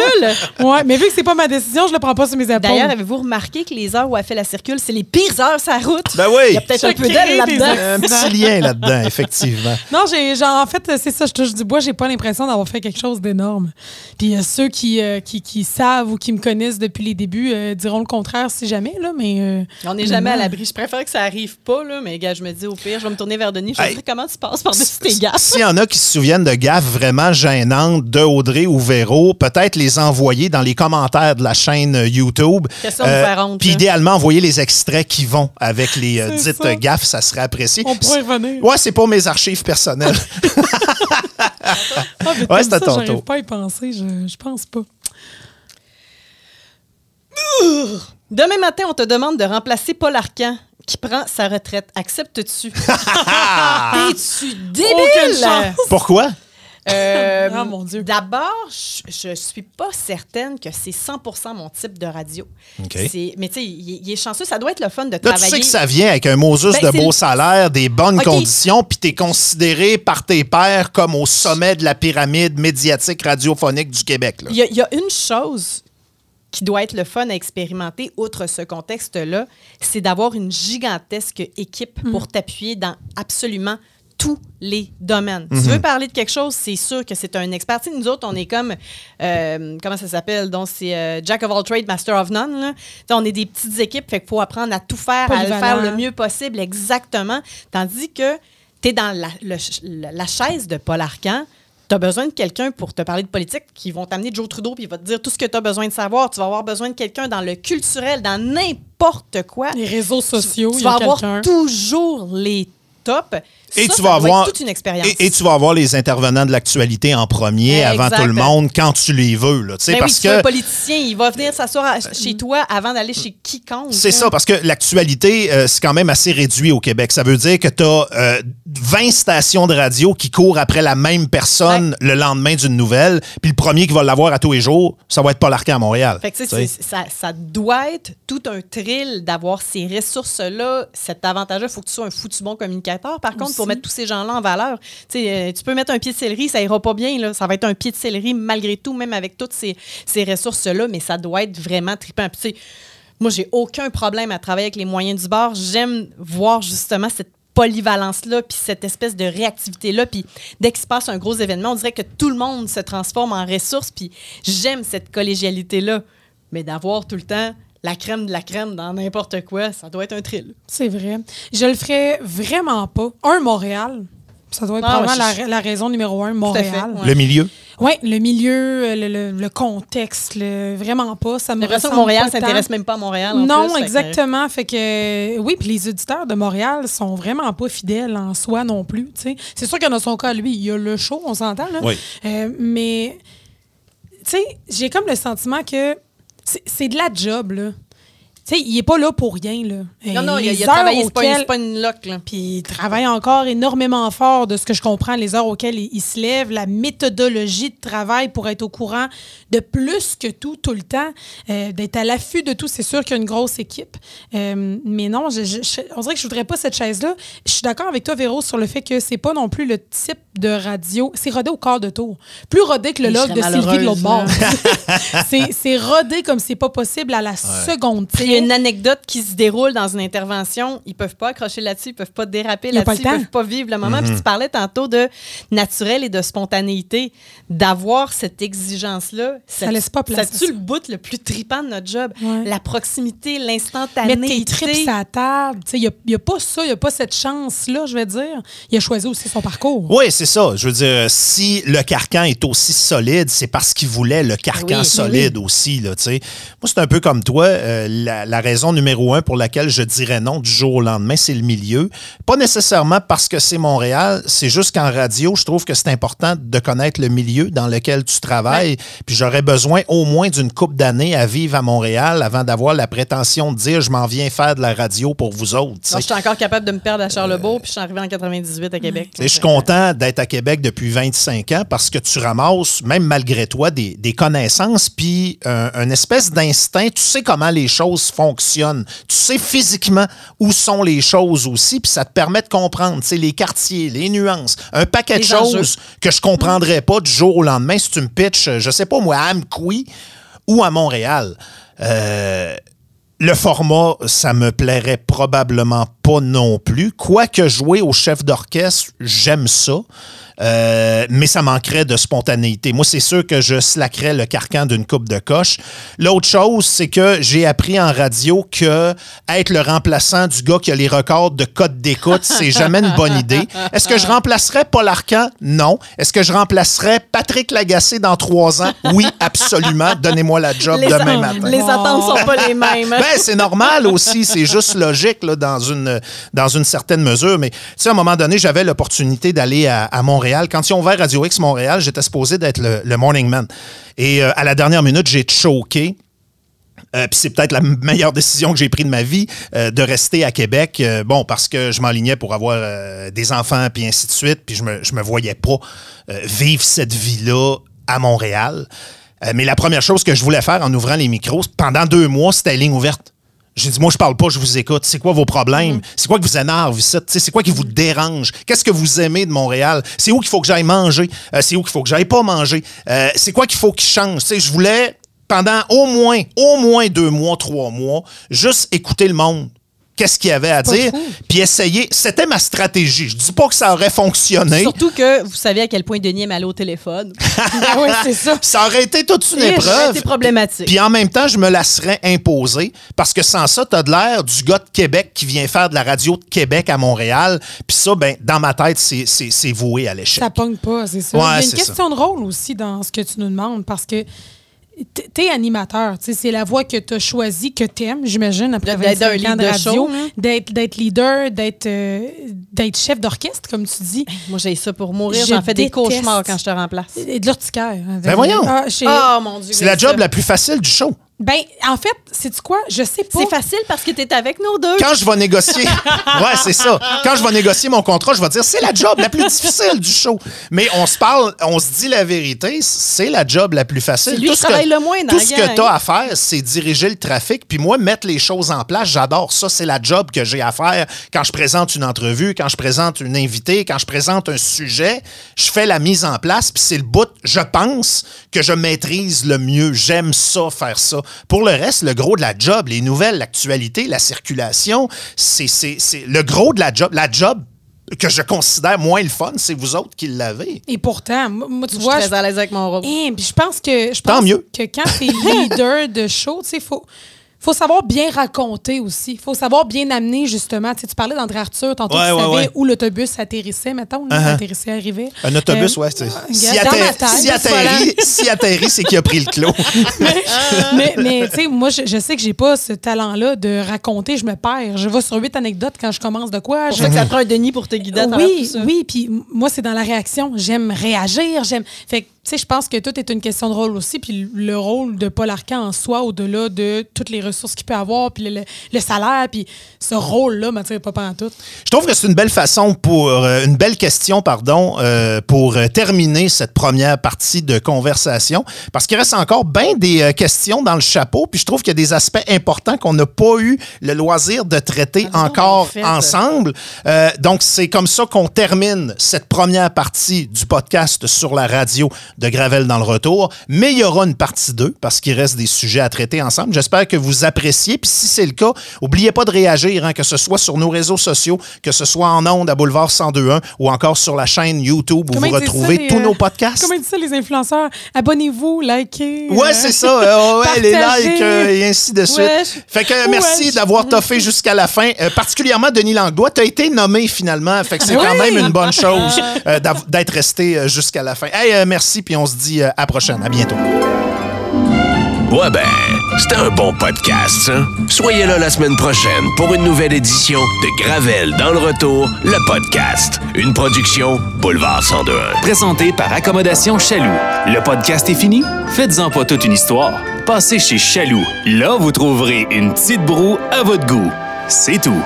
ouais, mais vu que c'est pas ma décision, je le prends pas sur mes épaules. D'ailleurs, avez-vous remarqué que les heures où elle fait la circule, c'est les pires heures sur la route? Ben oui. Il y a peut-être un peu des là-dedans. Un petit lien là-dedans, effectivement. Non, j'ai genre en fait c'est ça, je touche du bois, j'ai pas l'impression d'avoir fait quelque chose d'énorme. Puis euh, ceux qui, euh, qui, qui savent ou qui me connaissent depuis les débuts euh, diront le contraire si jamais là, mais euh, On n'est jamais à l'abri. Je préfère que ça arrive pas, là, mais gars, je me dis au pire, je vais me tourner vers Denis. Je vais Hey. dire comment tu passes par-dessus tes gaffes. S'il y en a qui se souviennent de gaffes vraiment gênantes de Audrey ou Véro, peut-être les envoyer dans les commentaires de la chaîne YouTube. Puis là. idéalement, envoyer les extraits qui vont avec les euh, dites ça. gaffes, ça serait apprécié. on pourrait revenir. Ouais, c'est pour mes archives personnelles. Ah, Ouais, c'est à ça, ton j'arrive tour. pas à y penser, je, je pense pas. Demain matin, on te demande de remplacer Paul Arcan qui prend sa retraite. Acceptes-tu? [laughs] Es-tu débile? Aucune chance. Pourquoi? Euh, Ah, mon Dieu. D'abord, je, je suis pas certaine que c'est 100% mon type de radio. Mais tu sais, il, il est chanceux. Ça doit être le fun de Là, tu travailler. sais que ça vient avec un Moses Ben, de beau le- salaire, des bonnes conditions, puis t'es considéré par tes pairs comme au sommet de la pyramide médiatique radiophonique du Québec. Il y, a, il y a une chose qui doit être le fun à expérimenter, outre ce contexte-là, c'est d'avoir une gigantesque équipe pour t'appuyer dans absolument tous les domaines. Tu veux parler de quelque chose, c'est sûr que c'est un expert. Tu sais, nous autres, on est comme, euh, comment ça s'appelle? Donc, c'est euh, Jack of all trades, Master of none. là. Tu sais, on est des petites équipes, fait qu'il faut apprendre à tout faire, à le faire le mieux possible, exactement. Tandis que tu es dans la, le- la- la chaise de Paul Arcan, tu as besoin de quelqu'un pour te parler de politique qui vont t'amener Joe Trudeau puis il va te dire tout ce que tu as besoin de savoir. Tu vas avoir besoin de quelqu'un dans le culturel, dans n'importe quoi. Les réseaux sociaux, tu il y vas a avoir toujours les tops. Et Ça, tu vas avoir être toute une expérience. Et, et tu vas avoir les intervenants de l'actualité en premier Exact. avant tout le monde quand tu les veux. Là, Ben oui, parce tu que politicien, il va venir s'asseoir à- chez toi avant d'aller chez quiconque. c'est hein. ça, parce que l'actualité, euh, c'est quand même assez réduit au Québec. Ça veut dire que tu as 20 stations de radio qui courent après la même personne le lendemain d'une nouvelle, puis le premier qui va l'avoir à tous les jours, ça va être Paul Arcand à Montréal. Fait que, ça, ça doit être tout un thrill d'avoir ces ressources-là, cet avantage-là. Il faut que tu sois un foutu bon communicateur, par contre, pour mettre tous ces gens-là en valeur. Euh, tu peux mettre un pied de céleri, ça ira pas bien. Là. Ça va être un pied de céleri malgré tout, même avec toutes ces, ces ressources-là, mais ça doit être vraiment trippant. Puis, moi, j'ai aucun problème à travailler avec les moyens du bord. J'aime voir justement cette polyvalence-là, puis cette espèce de réactivité-là. Puis dès qu'il se passe un gros événement, on dirait que tout le monde se transforme en ressource. Puis j'aime cette collégialité-là. Mais d'avoir tout le temps la crème de la crème dans n'importe quoi, ça doit être un thrill. C'est vrai. Je le ferais vraiment pas. Un, Montréal. Ça doit être Ah, probablement ouais, je- la, la raison numéro un, fait, Montréal. ouais. Le milieu? Oui, le milieu, le, le- le contexte, le- vraiment pas. Ça me J'ai l'impression que ressemble Montréal pas s'intéresse même pas à Montréal. en Non, plus, fait que- exactement. Fait que, oui, puis les auditeurs de Montréal sont vraiment pas fidèles en soi non plus. tu sais. C'est sûr que dans son cas, lui, il y a le show, on s'entend, là. Oui. Euh, mais, tu sais, j'ai comme le sentiment que c'est de la job, là. Sais, il est pas là pour rien, là. Non, non, il a, Les il a heures travaillé, c'est pas, auxquelles- c'est pas une loc. Là. puis il travaille encore énormément fort de ce que je comprends, les heures auxquelles il, il se lève, la méthodologie de travail pour être au courant de plus que tout, tout le temps, euh, d'être à l'affût de tout. C'est sûr qu'il y a une grosse équipe. Euh, mais non, je, je- je- on dirait que je voudrais pas cette chaise-là. Je suis d'accord avec toi, Véro, sur le fait que c'est pas non plus le type de radio. C'est rodé au quart de tour. Plus rodé que le log de Sylvie de l'autre bord. malheureuse, [laughs] c'est c'est rodé comme c'est pas possible à la seconde. Y a une anecdote qui se déroule dans une intervention, ils peuvent pas accrocher là-dessus, ils peuvent pas déraper y a là-dessus, ils peuvent pas vivre le moment. Puis tu parlais tantôt de naturel et de spontanéité, d'avoir cette exigence-là. Ça laisse pas place Ça tue ça. le bout le plus tripant de notre job. Ouais. La proximité, Mettre tes l'instantanéité. trips à la table. Tu sais, Il n'y a, pas ça, il n'y a pas cette chance-là, je vais dire. Il a choisi aussi son parcours. Oui, c'est ça. Je veux dire, si le carcan est aussi solide, c'est parce qu'il voulait le carcan Oui, solide aussi. Là, tu sais. Moi, c'est un peu comme toi. euh, la, la raison numéro un pour laquelle je dirais non du jour au lendemain, c'est le milieu. Pas nécessairement parce que c'est Montréal, c'est juste qu'en radio, je trouve que c'est important de connaître le milieu dans lequel tu travailles. Puis j'aurais besoin au moins d'une coupe d'années à vivre à Montréal avant d'avoir la prétention de dire je m'en viens faire de la radio pour vous autres. je suis encore capable de me perdre à Charlebourg, puis je suis arrivée en 98 à Québec. Je suis content d'être à Québec depuis 25 ans parce que tu ramasses, même malgré toi, des, des connaissances, puis un, un espèce d'instinct. Tu sais comment les choses fonctionnent. Tu sais physiquement où sont les choses aussi, puis ça te permet de comprendre les quartiers, les nuances, un paquet de choses enjeux. que je comprendrais pas du jour au lendemain si tu me pitches, je sais pas moi, à Amqui ou à Montréal. Euh, le format, ça me plairait probablement pas non plus. Quoique jouer au chef d'orchestre, j'aime ça. Euh, mais ça manquerait de spontanéité. Moi, c'est sûr que je slackerais le carcan d'une coupe de coche. L'autre chose, c'est que j'ai appris en radio que être le remplaçant du gars qui a les records de code d'écoute, c'est jamais une bonne idée. Est-ce que je remplacerais Paul Arcan? Non. Est-ce que je remplacerais Patrick Lagacé dans trois ans? Oui, absolument. Donnez-moi la job Les, demain matin. les attentes sont pas les mêmes. Ben, c'est normal aussi, c'est juste logique là, dans, une, dans une certaine mesure. Mais tu sais, à un moment donné, j'avais l'opportunité d'aller à, Montréal. Quand ils ont ouvert Radio X Montréal, j'étais supposé d'être le, morning man. Et euh, à la dernière minute, j'ai choqué. Euh, Puis c'est peut-être la meilleure décision que j'ai prise de ma vie euh, de rester à Québec. Euh, bon, parce que je m'enlignais pour avoir euh, des enfants, puis ainsi de suite. Puis je me, je me voyais pas euh, vivre cette vie-là à Montréal. Euh, mais la première chose que je voulais faire en ouvrant les micros, pendant deux mois, c'était ligne ouverte. J'ai dit, moi, je parle pas, je vous écoute. C'est quoi vos problèmes? C'est quoi qui vous énerve ici? C'est quoi qui vous dérange? Qu'est-ce que vous aimez de Montréal? C'est où qu'il faut que j'aille manger? Euh, c'est où qu'il faut que j'aille pas manger? Euh, c'est quoi qu'il faut qu'il change? Je voulais, pendant au moins, au moins deux mois, trois mois, juste écouter le monde. Qu'est-ce qu'il y avait à dire? Puis essayer. C'était ma stratégie. Je dis pas que ça aurait fonctionné. Surtout que vous savez à quel point Denis aime aller au téléphone. [laughs] Ah ouais, c'est ça. Ça aurait été toute une épreuve. été problématique. Puis en même temps, je me la serais imposée parce que sans ça, t'as de l'air du gars de Québec qui vient faire de la radio de Québec à Montréal. Puis ça, ben, dans ma tête, c'est- voué à l'échec. Ça pogne pas, c'est ça. Ouais, Il y a une question de rôle aussi dans ce que tu nous demandes parce que t'es animateur. C'est la voie que tu as choisie, que tu aimes, j'imagine, après D'être 25 un ans de radio. show, hein. D'être leader, d'être euh, d'être chef d'orchestre, comme tu dis. Moi, j'ai ça pour mourir. Je J'en fais des cauchemars quand je te remplace. Et de l'urticaire. Ben voyons. Ah, Oh mon Dieu. C'est la job ça. la plus facile du show. Ben, en fait, c'est quoi? Je sais pas. C'est facile parce que tu es avec nous deux. Quand je vais négocier, [laughs] ouais, c'est ça. Quand je vais négocier mon contrat, je vais dire c'est la job la plus difficile du show. Mais on se parle, on se dit la vérité, c'est la job la plus facile. C'est lui qui ce que- travaille le moins dans Tout la ce gang. que tu as à faire, c'est diriger le trafic. Puis moi, mettre les choses en place, j'adore ça. C'est la job que j'ai à faire quand je présente une entrevue, quand je présente une invitée, quand je présente un sujet. Je fais la mise en place, puis c'est le bout, je pense, que je maîtrise le mieux. J'aime ça, faire ça. Pour le reste, le gros de la job, les nouvelles, l'actualité, la circulation, c'est c'est- c'est le gros de la job. La job que je considère moins le fun, c'est vous autres qui l'avez. Et pourtant, moi, moi, tu Je suis vois, très à l'aise avec mon rôle. Hein, puis je pense que je Tant pense mieux. que quand tu es leader de show, tu sais, faut faut savoir bien raconter aussi. faut savoir bien amener, justement. Tu sais, tu parlais d'André Arthur, tantôt, Ouais, tu ouais, savais ouais. où l'autobus atterrissait, mettons, là, Uh-huh. atterrissait, arrivait. Un autobus, Euh, ouais. c'est- Si, atter- tête, si juste atterrit, [laughs] si atterrit, c'est qu'il a pris le clos. [laughs] mais, mais tu sais, moi, je, je sais que j'ai pas ce talent-là de raconter, je me perds. Je vais sur huit anecdotes quand je commence de quoi. Je- pour ça que ça prend un Denis pour te guider oui, oui, puis moi, c'est dans la réaction. J'aime réagir, j'aime... Fait que, sais, je pense que tout est une question de rôle aussi, puis le rôle de Paul Arcan en soi, au-delà de toutes les ressources qu'il peut avoir, puis le, le- le salaire, puis ce rôle-là m'attire pas en tout. Je trouve que c'est une belle façon pour euh, une belle question, pardon, euh, pour euh, terminer cette première partie de conversation, parce qu'il reste encore bien des euh, questions dans le chapeau, puis je trouve qu'il y a des aspects importants qu'on n'a pas eu le loisir de traiter Ah, encore en fait. ensemble. Euh, donc c'est comme ça qu'on termine cette première partie du podcast sur la radio. De Gravel dans le retour. Mais il y aura une partie 2 parce qu'il reste des sujets à traiter ensemble. J'espère que vous appréciez. Puis si c'est le cas, n'oubliez pas de réagir, hein, que ce soit sur nos réseaux sociaux, que ce soit en ondes à Boulevard 1021 ou encore sur la chaîne YouTube où Comment vous retrouvez ça, les, tous euh, nos podcasts. Comment ils disent ça, les influenceurs? Abonnez-vous, likez. Ouais, euh, c'est ça. euh, ouais, les likes euh, et ainsi de suite. Ouais. Fait que merci Ouais. d'avoir toffé jusqu'à la fin. Particulièrement Denis Langlois, tu as été nommé finalement. Fait que c'est Oui. quand même une bonne chose [laughs] d'être resté jusqu'à la fin. Hey, euh, merci, puis on se dit euh, à la prochaine. À bientôt. Ouais ben, c'était un bon podcast, ça. Soyez là la semaine prochaine pour une nouvelle édition de Gravel dans le retour, le podcast. Une production Boulevard 102.1. Présenté par Accommodation Chaloux. Le podcast est fini? Faites-en pas toute une histoire. Passez chez Chaloux. Là, vous trouverez une petite broue à votre goût. C'est tout.